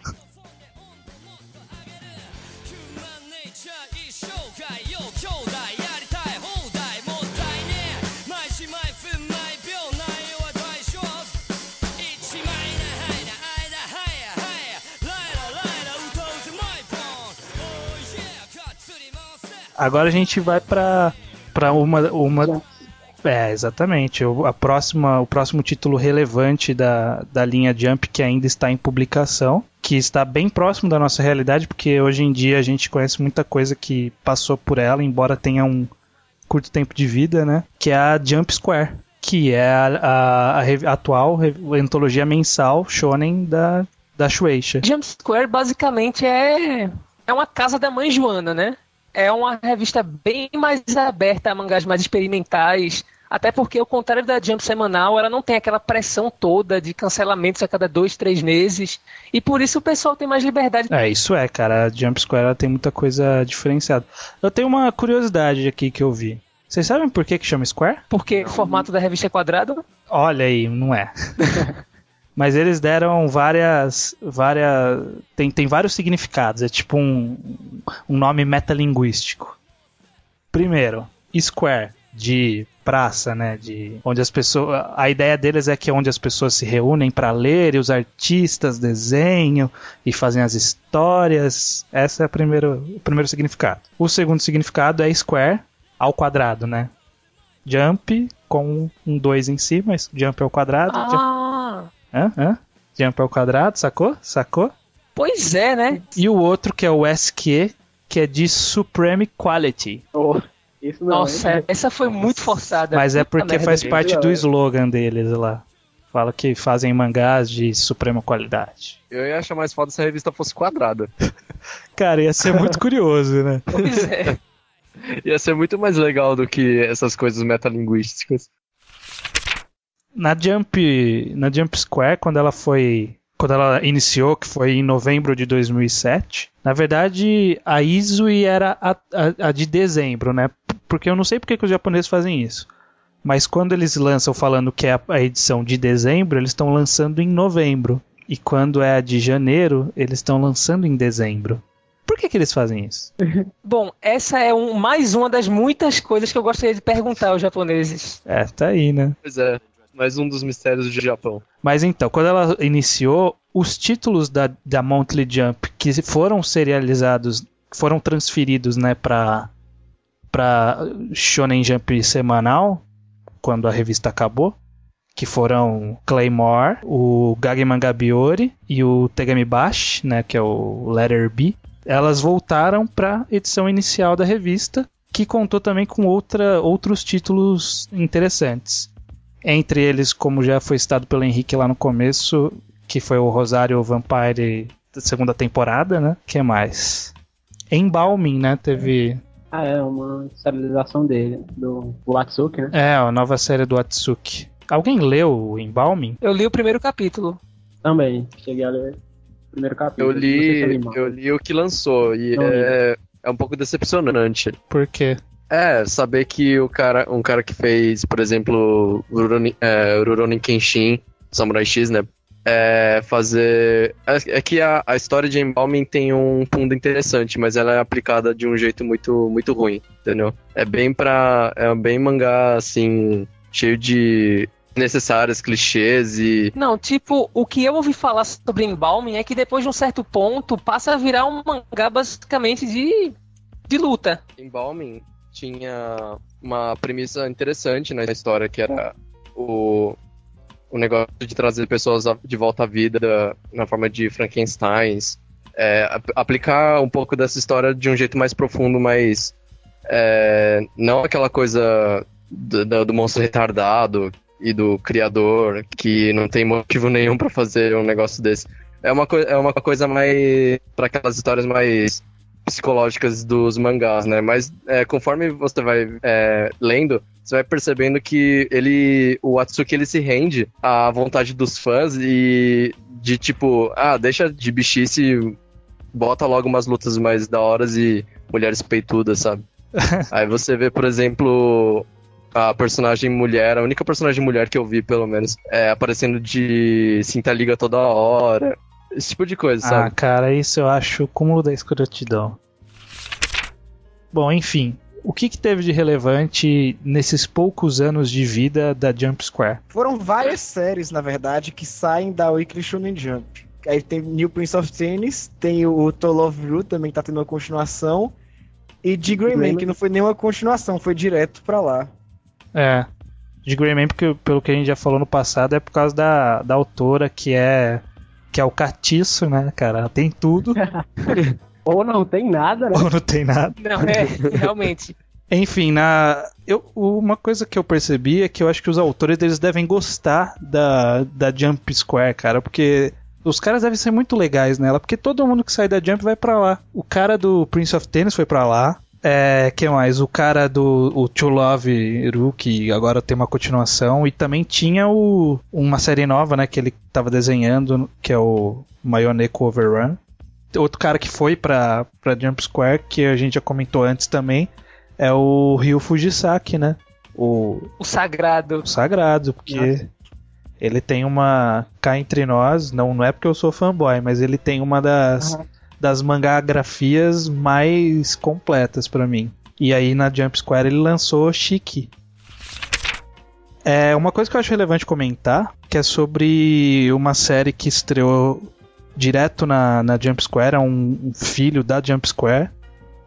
Agora a gente vai pra, pra uma, uma. É, exatamente. O, a próxima, o próximo título relevante da, da linha Jump que ainda está em publicação, que está bem próximo da nossa realidade, porque hoje em dia a gente conhece muita coisa que passou por ela, embora tenha um curto tempo de vida, né? Que é a Jump Square, que é a, a- a atual rev- antologia mensal shonen da, da Shueisha. Jump Square basicamente é, é uma casa da mãe Joana, né? É uma revista bem mais aberta a mangás mais experimentais. Até porque, ao contrário da Jump semanal, ela não tem aquela pressão toda de cancelamentos a cada dois, três meses. E por isso o pessoal tem mais liberdade. É, isso é, cara. A Jump Square tem muita coisa diferenciada. Eu tenho uma curiosidade aqui que eu vi. Vocês sabem por que, que chama Square? Porque o formato da revista é quadrado. Olha aí, não é. Mas eles deram várias. várias tem, tem vários significados. É tipo um, um nome metalinguístico. Primeiro, Square, de praça, né? De onde as pessoas. A ideia deles é que é onde as pessoas se reúnem para ler e os artistas desenham e fazem as histórias. Esse é o primeiro, o primeiro significado. O segundo significado é Square ao quadrado, né? Jump com um 2 em cima, mas jump ao quadrado. jump- Ah, Hã? Hã? Jump ao quadrado, sacou? Sacou? pois é, né? E o outro que é o SQ, que é de Supreme Quality. Oh, isso não. Nossa, hein? essa foi muito forçada. Mas é porque faz parte do é. slogan deles lá. Fala que fazem mangás de suprema qualidade. Eu ia achar mais foda se a revista fosse quadrada. Cara, ia ser muito curioso, né? Pois é. Ia ser muito mais legal do que essas coisas metalinguísticas. Na Jump, na Jump Square, quando ela foi, quando ela iniciou, que foi em novembro de 2007, na verdade a Izui era a, a- a de dezembro, né? Porque eu não sei porque que os japoneses fazem isso. Mas quando eles lançam falando que é a- a edição de dezembro, eles estão lançando em novembro. E quando é a de janeiro, eles estão lançando em dezembro. Por que, que eles fazem isso? Bom, essa é um, mais uma das muitas coisas que eu gostaria de perguntar aos japoneses. É, tá aí, né? Pois é, mais um dos mistérios do Japão. Mas então, quando ela iniciou, os títulos da, da Monthly Jump que foram serializados, foram transferidos, né, para para Shonen Jump semanal, quando a revista acabou, que foram Claymore, o Gage Manga Biori e o Tegami Bashi, né, que é o Letter B. Elas voltaram para edição inicial da revista, que contou também com outra, outros títulos interessantes. Entre eles, como já foi citado pelo Henrique lá no começo, que foi o Rosário Vampire da segunda temporada, né? que mais? Embalming, né? Teve. Ah, é uma serialização dele, do Watsuki, né? É, a nova série do Atsuki. Alguém leu o Embalming? Eu li o primeiro capítulo. Também, cheguei a ler o primeiro capítulo. Eu li, eu li o que lançou e é, é um pouco decepcionante. Por quê? É, saber que o cara, um cara que fez, por exemplo, Rurouni, é, Rurouni Kenshin, Samurai X, né? É fazer. É, é que a, a história de Embalming tem um fundo interessante, mas ela é aplicada de um jeito muito, muito ruim, entendeu? É bem pra. É bem mangá, assim, cheio de necessários clichês e. Não, tipo, o que eu ouvi falar sobre Embalming é que depois de um certo ponto passa a virar um mangá basicamente de, de luta. Embalming tinha uma premissa interessante na história, que era o, o negócio de trazer pessoas de volta à vida na forma de Frankensteins. É, ap- aplicar um pouco dessa história de um jeito mais profundo, mas é, não aquela coisa do, do- monstro retardado e do criador que não tem motivo nenhum pra fazer um negócio desse. É uma, é uma coisa mais. para aquelas histórias mais psicológicas dos mangás, né? Mas é, conforme você vai é, lendo, você vai percebendo que ele, o Atsuki, ele se rende à vontade dos fãs e de tipo, ah, deixa de bichice, bota logo umas lutas mais da horas e mulheres peitudas, sabe? Aí você vê, por exemplo, a personagem mulher, a única personagem mulher que eu vi, pelo menos, é aparecendo de cinta liga toda hora. Esse tipo de coisa, Ah, sabe? cara, isso eu acho o cúmulo da escrotidão. Bom, enfim. O que, que teve de relevante nesses poucos anos de vida da Jump Square? Foram várias séries, na verdade, que saem da Weekly Shonen Jump. Aí tem New Prince of Tennis, tem o To Love Ru, também tá tendo uma continuação. E de Greyman, Greyman. que não foi nenhuma continuação, foi direto pra lá. É. De Greyman, porque pelo que a gente já falou no passado, é por causa da, da autora que é. Que é o catiço, né, cara? Ela tem tudo, Ou não tem nada, né? ou não tem nada. Não, é, realmente. Enfim, na eu, uma coisa que eu percebi é que eu acho que os autores eles devem gostar da, da Jump Square, cara, porque os caras devem ser muito legais nela, porque todo mundo que sai da Jump vai pra lá. O cara do Prince of Tennis foi pra lá. É, que mais? O cara do o To Love Ru, que agora tem uma continuação, e também tinha o, uma série nova, né, que ele tava desenhando, que é o Mayoneko Overrun. Outro cara que foi pra, pra Jump Square, que a gente já comentou antes também, é o Ryu Fujisaki, né? O, O sagrado. o Sagrado, porque ele tem uma. Cá entre nós, não, não é porque eu sou fanboy, mas ele tem uma das, Aham. Das mangagrafias mais completas pra mim. E aí na Jump Square ele lançou Chique. É uma coisa que eu acho relevante comentar, que é sobre uma série que estreou direto na, na Jump Square, é um, um filho da Jump Square,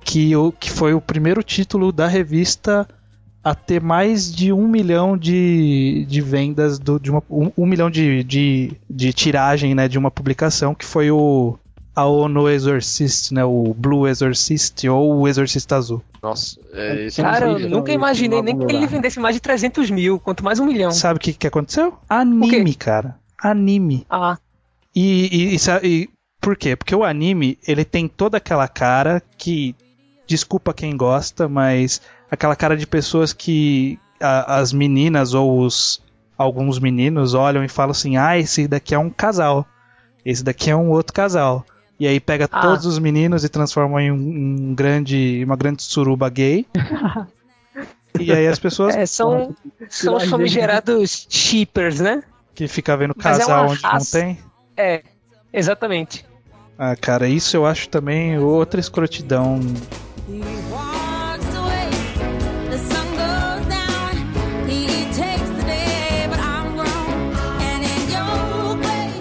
que, o, que foi o primeiro título da revista a ter mais de um milhão de, de vendas do, de uma, um, um milhão de, de, de tiragem né, de uma publicação que foi o Aono Exorcist, né, o Blue Exorcist ou o Exorcista Azul. Nossa, é isso. Cara, não eu nunca imaginei nem que ele vendesse mais de 300 mil, quanto mais um milhão. Sabe o que, que aconteceu? Anime, cara. Anime. Ah, E, e, e, e por quê? Porque o anime, ele tem toda aquela cara que. Desculpa quem gosta, mas aquela cara de pessoas que a- as meninas ou os alguns meninos olham e falam assim: "Ah, esse daqui é um casal. Esse daqui é um outro casal". E aí pega Ah. todos os meninos e transforma em um, um grande, uma grande suruba gay. e aí as pessoas é, são, são os famigerados shippers, né? que ficam vendo é casal uma onde raça. não tem. É, exatamente. Ah, cara, isso eu acho também outra escrotidão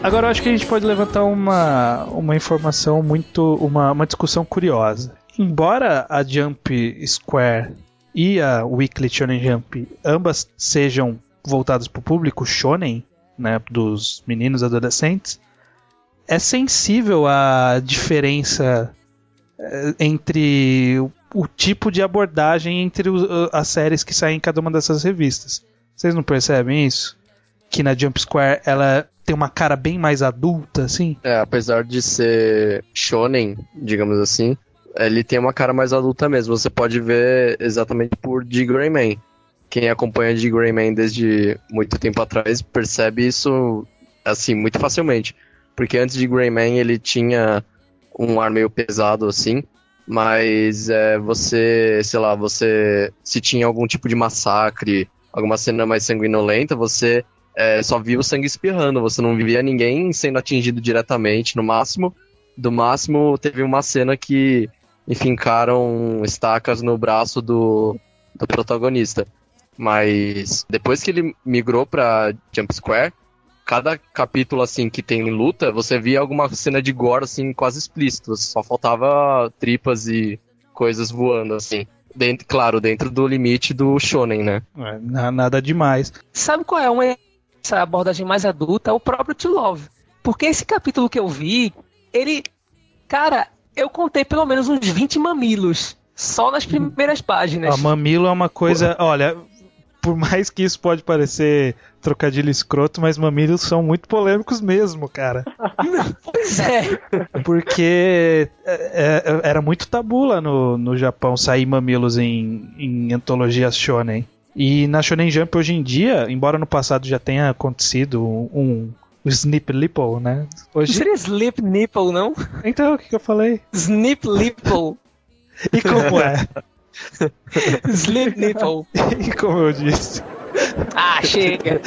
Agora eu acho que a gente pode levantar uma, uma informação muito. Uma, uma discussão curiosa. Embora a Jump Square e a Weekly Shonen Jump ambas sejam voltadas para o público shonen, né, dos meninos adolescentes, é sensível a diferença eh, entre o, o tipo de abordagem entre os- as séries que saem em cada uma dessas revistas. Vocês não percebem isso? Que na Jump Square ela tem uma cara bem mais adulta, assim? É, apesar de ser shonen, digamos assim, ele tem uma cara mais adulta mesmo. Você pode ver exatamente por de Greyman. Quem acompanha de Greyman desde muito tempo atrás percebe isso assim muito facilmente, porque antes de Greyman ele tinha um ar meio pesado assim, mas é, você, sei lá, você se tinha algum tipo de massacre, alguma cena mais sanguinolenta, você é, só via o sangue espirrando, você não via ninguém sendo atingido diretamente, no máximo. Do máximo, teve uma cena que enfincaram estacas no braço do, do protagonista. Mas depois que ele migrou pra Jump Square, cada capítulo assim que tem luta, você via alguma cena de gore assim quase explícita, só faltava tripas e coisas voando assim. Dentro, claro, dentro do limite do shonen, né? É, na- nada demais. Sabe qual é uma essa abordagem mais adulta? O próprio To Love. Porque esse capítulo que eu vi, ele. Cara, eu contei pelo menos uns 20 mamilos. Só nas primeiras páginas. A mamilo é uma coisa. Olha, por mais que isso pode parecer trocadilho escroto, mas mamilos são muito polêmicos mesmo, cara. Pois é. Porque é, é, era muito tabu lá no, no Japão sair mamilos em, em antologias shonen. E na Shonen Jump hoje em dia, embora no passado já tenha acontecido um O Snip Lipple, né? Não Hoje. seria Sleep Nipple, não? Então, o que, que eu falei? Snip Nipple. E como é? Sleep Nipple. e como eu disse. Ah, chega.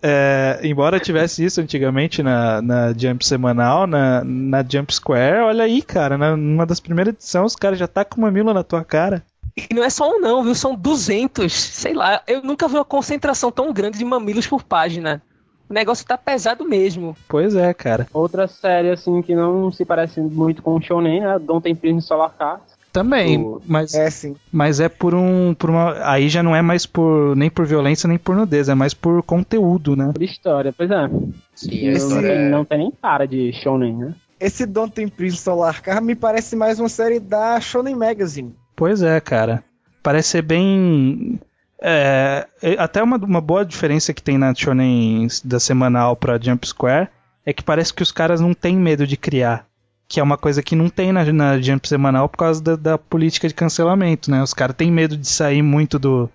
É, embora tivesse isso antigamente na, na Jump semanal, na, na Jump Square, olha aí, cara, na, numa das primeiras edições, os caras já tá com uma mamilo na tua cara. E não é só um não, viu? São 200. Sei lá, eu nunca vi uma concentração tão grande de mamilos por página. O negócio tá pesado mesmo. Pois é, cara. Outra série, assim, que não se parece muito com o Shonen, né? Don't Tem Prism Solar Cars. Também, O- mas, É sim. mas é por um. Por uma, aí já não é mais por nem por violência nem por nudez, é mais por conteúdo, né? Por história, pois é. Sim, história tem- é... Não tem nem cara de Shonen, né? Esse Don't Tem Prism Solar Car me parece mais uma série da Shonen Magazine. Pois é, cara. Parece ser bem. É, até uma, uma boa diferença que tem na Shonen da semanal pra Jump Square é que parece que os caras não têm medo de criar. Que é uma coisa que não tem na, na Jump semanal por causa da, da política de cancelamento, né? Os caras têm medo de sair muito do,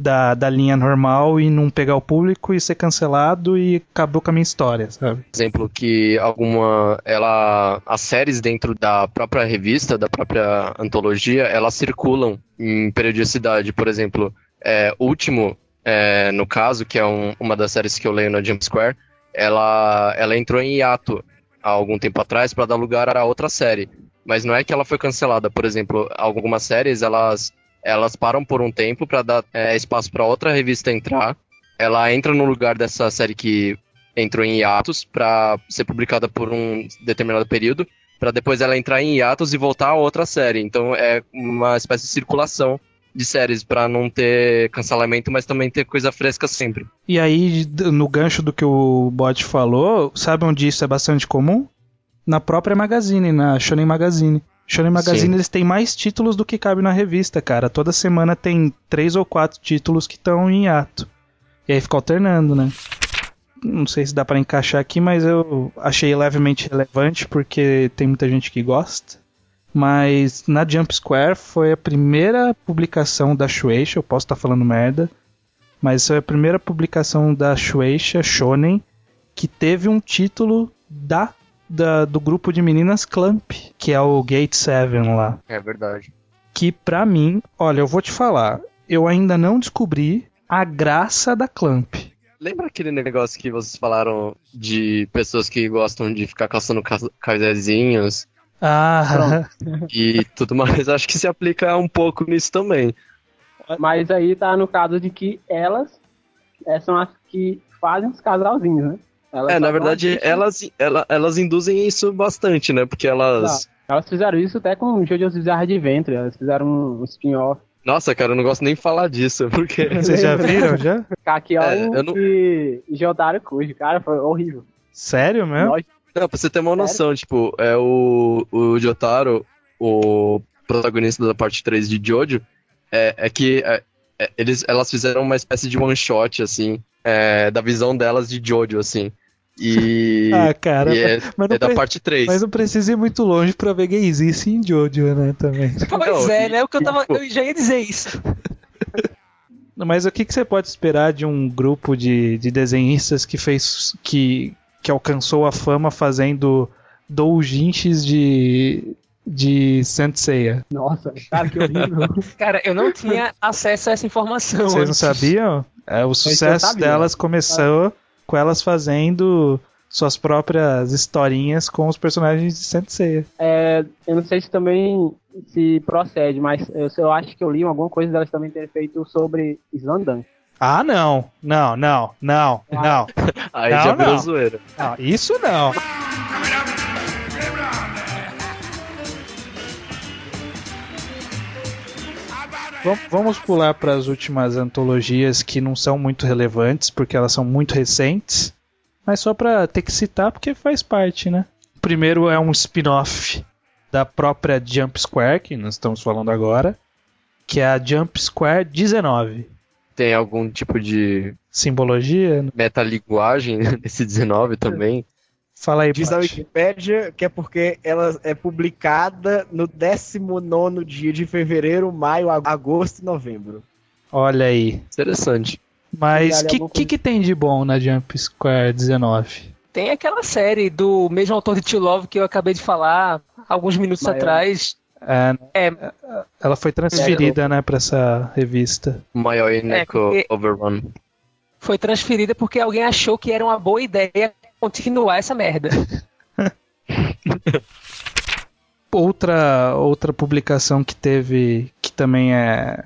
da, da linha normal e não pegar o público e ser cancelado e acabou com a minha história, sabe? exemplo que alguma ela as séries dentro da própria revista da própria antologia elas circulam em periodicidade. Por exemplo é, último é, no caso que é um- uma das séries que eu leio na Jump Square ela ela entrou em hiato há algum tempo atrás para dar lugar a outra série. Mas não é que ela foi cancelada. Por exemplo algumas séries elas elas param por um tempo para dar é, espaço para outra revista entrar ela entra no lugar dessa série que entrou em hiatos para ser publicada por um determinado período, para depois ela entrar em hiatos e voltar a outra série. Então é uma espécie de circulação de séries para não ter cancelamento, mas também ter coisa fresca sempre. E aí, no gancho do que o Bot falou, sabe onde isso é bastante comum? Na própria Magazine, na Shonen Magazine. Shonen Magazine Sim. eles têm mais títulos do que cabe na revista, cara. Toda semana tem três ou quatro títulos que estão em ato. E aí fica alternando, né? Não sei se dá pra encaixar aqui, mas eu achei levemente relevante porque tem muita gente que gosta. Mas na Jump Square foi a primeira publicação da Shueisha, eu posso estar falando merda, mas foi a primeira publicação da Shueisha Shonen que teve um título da, da- do grupo de meninas Clamp, que é o Gate 7 lá. É verdade. Que pra mim, olha, eu vou te falar, eu ainda não descobri a graça da Clamp. Lembra aquele negócio que vocês falaram de pessoas que gostam de ficar caçando ca- casezinhos Ah, e tudo mais? Acho que se aplica um pouco nisso também. Mas aí tá no caso de que elas eh, são as que fazem os casalzinhos, né? Elas É, só na verdade, elas, ela- elas induzem isso bastante, né? Porque elas. Elas fizeram isso até com o Jojo's Bizarre Adventure. Elas fizeram um spin-off. Nossa, cara, eu não gosto nem de falar disso, porque. vocês já viram já? Kakyoin É, eu não- e Jotaro Kuji. Cara, foi horrível. Sério mesmo? Nós- Não, pra você ter uma noção, tipo, é o, o Jotaro, o protagonista da parte 3 de Jojo, é, é que é, eles, elas fizeram uma espécie de one shot, assim, é, da visão delas de Jojo, assim. E, Ah, cara, e é, mas não é da parte 3. Mas não precisa ir muito longe pra ver gaysice em Jojo, né, também. Pois Não, é, né? O que eu, tava, tipo- eu já ia dizer isso. Mas o que, que você pode esperar de um grupo de, de desenhistas que fez. que, que alcançou a fama fazendo doujinshis de. De Senseiya? Nossa, cara, que horrível. Cara, eu não tinha acesso a essa informação. Vocês não sabiam? É, o sucesso sabia. delas começou com elas fazendo suas próprias historinhas com os personagens de Senseiya. É, eu não sei se também se procede, mas eu, eu acho que eu li alguma coisa delas também ter feito sobre Slandan. Ah, não! Não, não, não, não. Aí Não, já virou não. zoeira. não isso não. Vamos pular para as últimas antologias que não são muito relevantes, porque elas são muito recentes, mas só para ter que citar porque faz parte, né? O primeiro é um spin-off da própria Jump Square, que nós estamos falando agora, que é a Jump Square 19. Tem algum tipo de Simbologia? metalinguagem nesse 19 também? Fala aí, Diz a Paty. Wikipédia que é porque ela é publicada no 19 dia de fevereiro, maio, ag- agosto e novembro. Olha aí. Interessante. Mas o que, que, que tem de bom na Jump Square 19? Tem aquela série do mesmo autor de To Love que eu acabei de falar alguns minutos Maior. atrás. É, É, ela foi transferida, né, pra essa revista. Maior Ineco porque- Overrun. foi transferida porque alguém achou que era uma boa ideia continuar essa merda. Outra, outra publicação que teve, que também é.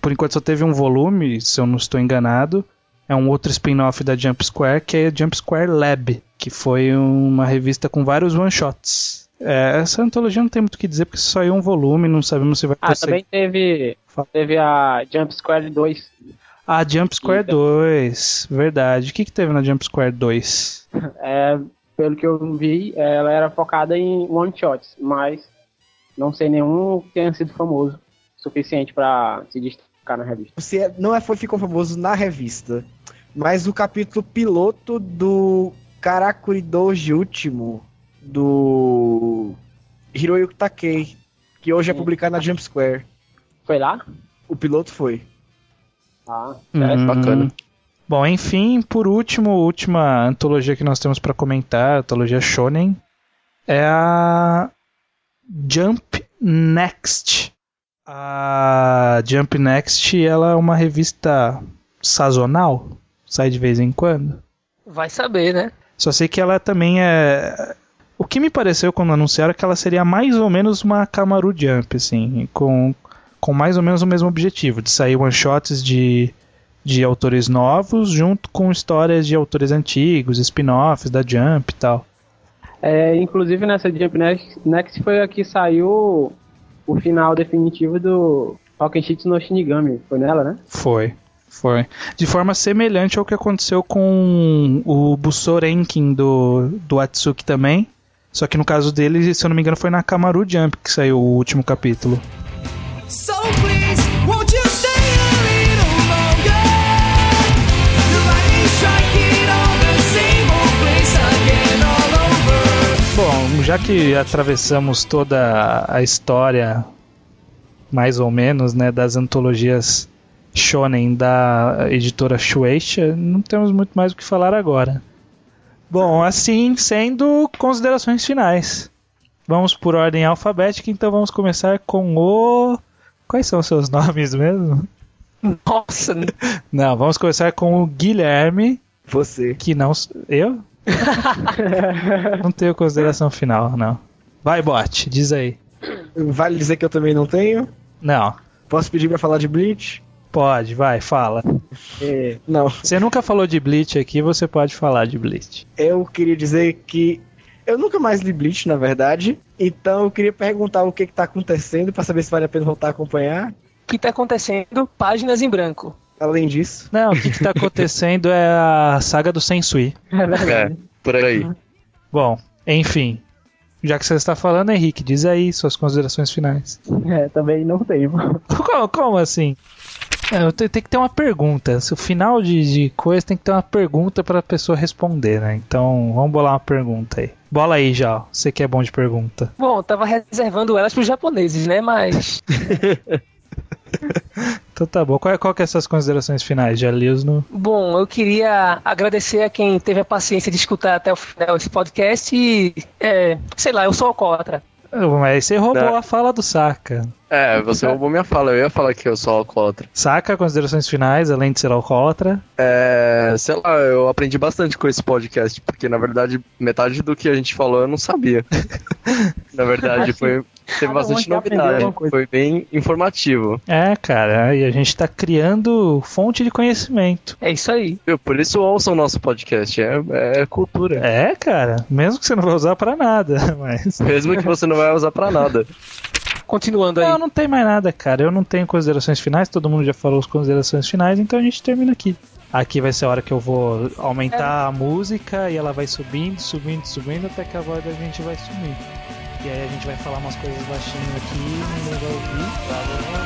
Por enquanto só teve um volume, se eu não estou enganado. É um outro spin-off da Jump Square, que é a Jump Square Lab, que foi uma revista com vários one-shots. É, essa antologia não tem muito o que dizer, porque só é um volume, não sabemos se vai Ah, prosseguir. também teve, teve a Jump Square 2. Ah, Jump Square Então. 2, verdade. O que, que teve na Jump Square 2? É, pelo que eu vi, ela era focada em one-shots, mas não sei nenhum que tenha sido famoso o suficiente pra se destacar na revista. Você é- não é, foi, ficou famoso na revista, mas o capítulo piloto do Karakuri Doji Último, do Hiroyuki Takei, que hoje é publicado na Jump Square. Foi lá? O piloto foi. Ah, Hum, bacana. Bom, enfim, por último, última antologia que nós temos para comentar, a antologia Shonen, é a Jump Next. A Jump Next, ela é uma revista sazonal, sai de vez em quando. Vai saber, né? Só sei que ela também é. O que me pareceu quando anunciaram é que ela seria mais ou menos uma Kamaru Jump, assim, com, com mais ou menos o mesmo objetivo, de sair one-shots de, de autores novos junto com histórias de autores antigos, spin-offs da Jump e tal. É, inclusive nessa Jump Next, Next foi a que saiu o final definitivo do Rockenships no Shinigami. Foi nela, né? Foi, foi. De forma semelhante ao que aconteceu com o Busorenkin do, do Atsuki também. Só que no caso dele, se eu não me engano, foi na Kamaru Jump que saiu o último capítulo. Bom, já que atravessamos toda a história, mais ou menos, né, das antologias shonen da editora Shueisha, não temos muito mais o que falar agora. Bom, assim sendo, considerações finais. Vamos por ordem alfabética, então vamos começar com o. Quais são os seus nomes mesmo? Nossa, Não, vamos começar com o Guilherme, Você. que não. Eu? não tenho consideração final, não. Vai, bot, diz aí. Vale dizer que eu também não tenho? Não. Posso pedir pra falar de Bleach? Pode, vai, fala. É, não. Você nunca falou de Bleach aqui, você pode falar de Bleach. Eu queria dizer que eu nunca mais li Bleach, na verdade. Então eu queria perguntar o que, que tá acontecendo pra saber se vale a pena voltar a acompanhar. o que tá acontecendo? Páginas em branco. Além disso, Não, o que, que tá acontecendo é a saga do Sensui. É verdade. É, por aí. Bom, enfim. Já que você está falando, Henrique, diz aí suas considerações finais. É, também não tenho. Como, como assim? É, tem que ter uma pergunta. Se o final de, de coisa tem que ter uma pergunta para a pessoa responder, né? Então, vamos bolar uma pergunta aí. Bola aí, já. Você que é bom de pergunta. Bom, eu tava reservando elas pros japoneses, né? Mas Então tá bom. Qual, é- qual que é essas considerações finais? Já li os no. Bom, eu queria agradecer a quem teve a paciência de escutar até o final esse podcast e, é, sei lá, eu sou alcoólatra. Mas você roubou a fala do Saka. É, você roubou minha fala. Eu ia falar que eu sou alcoólatra. Saka, considerações finais, além de ser alcoólatra. É, sei lá, eu aprendi bastante com esse podcast, porque na verdade metade do que a gente falou eu não sabia. na verdade, foi teve bastante novidade. Foi bem informativo. É, cara, e a gente tá criando fonte de conhecimento. É isso aí. Viu? Por isso ouçam o nosso podcast. É, é cultura. É, cara, mesmo que você não vai usar pra nada, mas. Mesmo que você não vai usar pra nada. Continuando aí. Não, não tem mais nada, cara. Eu não tenho considerações finais, todo mundo já falou as considerações finais, então a gente termina aqui. Aqui vai ser a hora que eu vou aumentar a música e ela vai subindo, subindo, subindo até que a voz da gente vai sumir. E aí a gente vai falar umas coisas baixinho aqui, ninguém vai ouvir.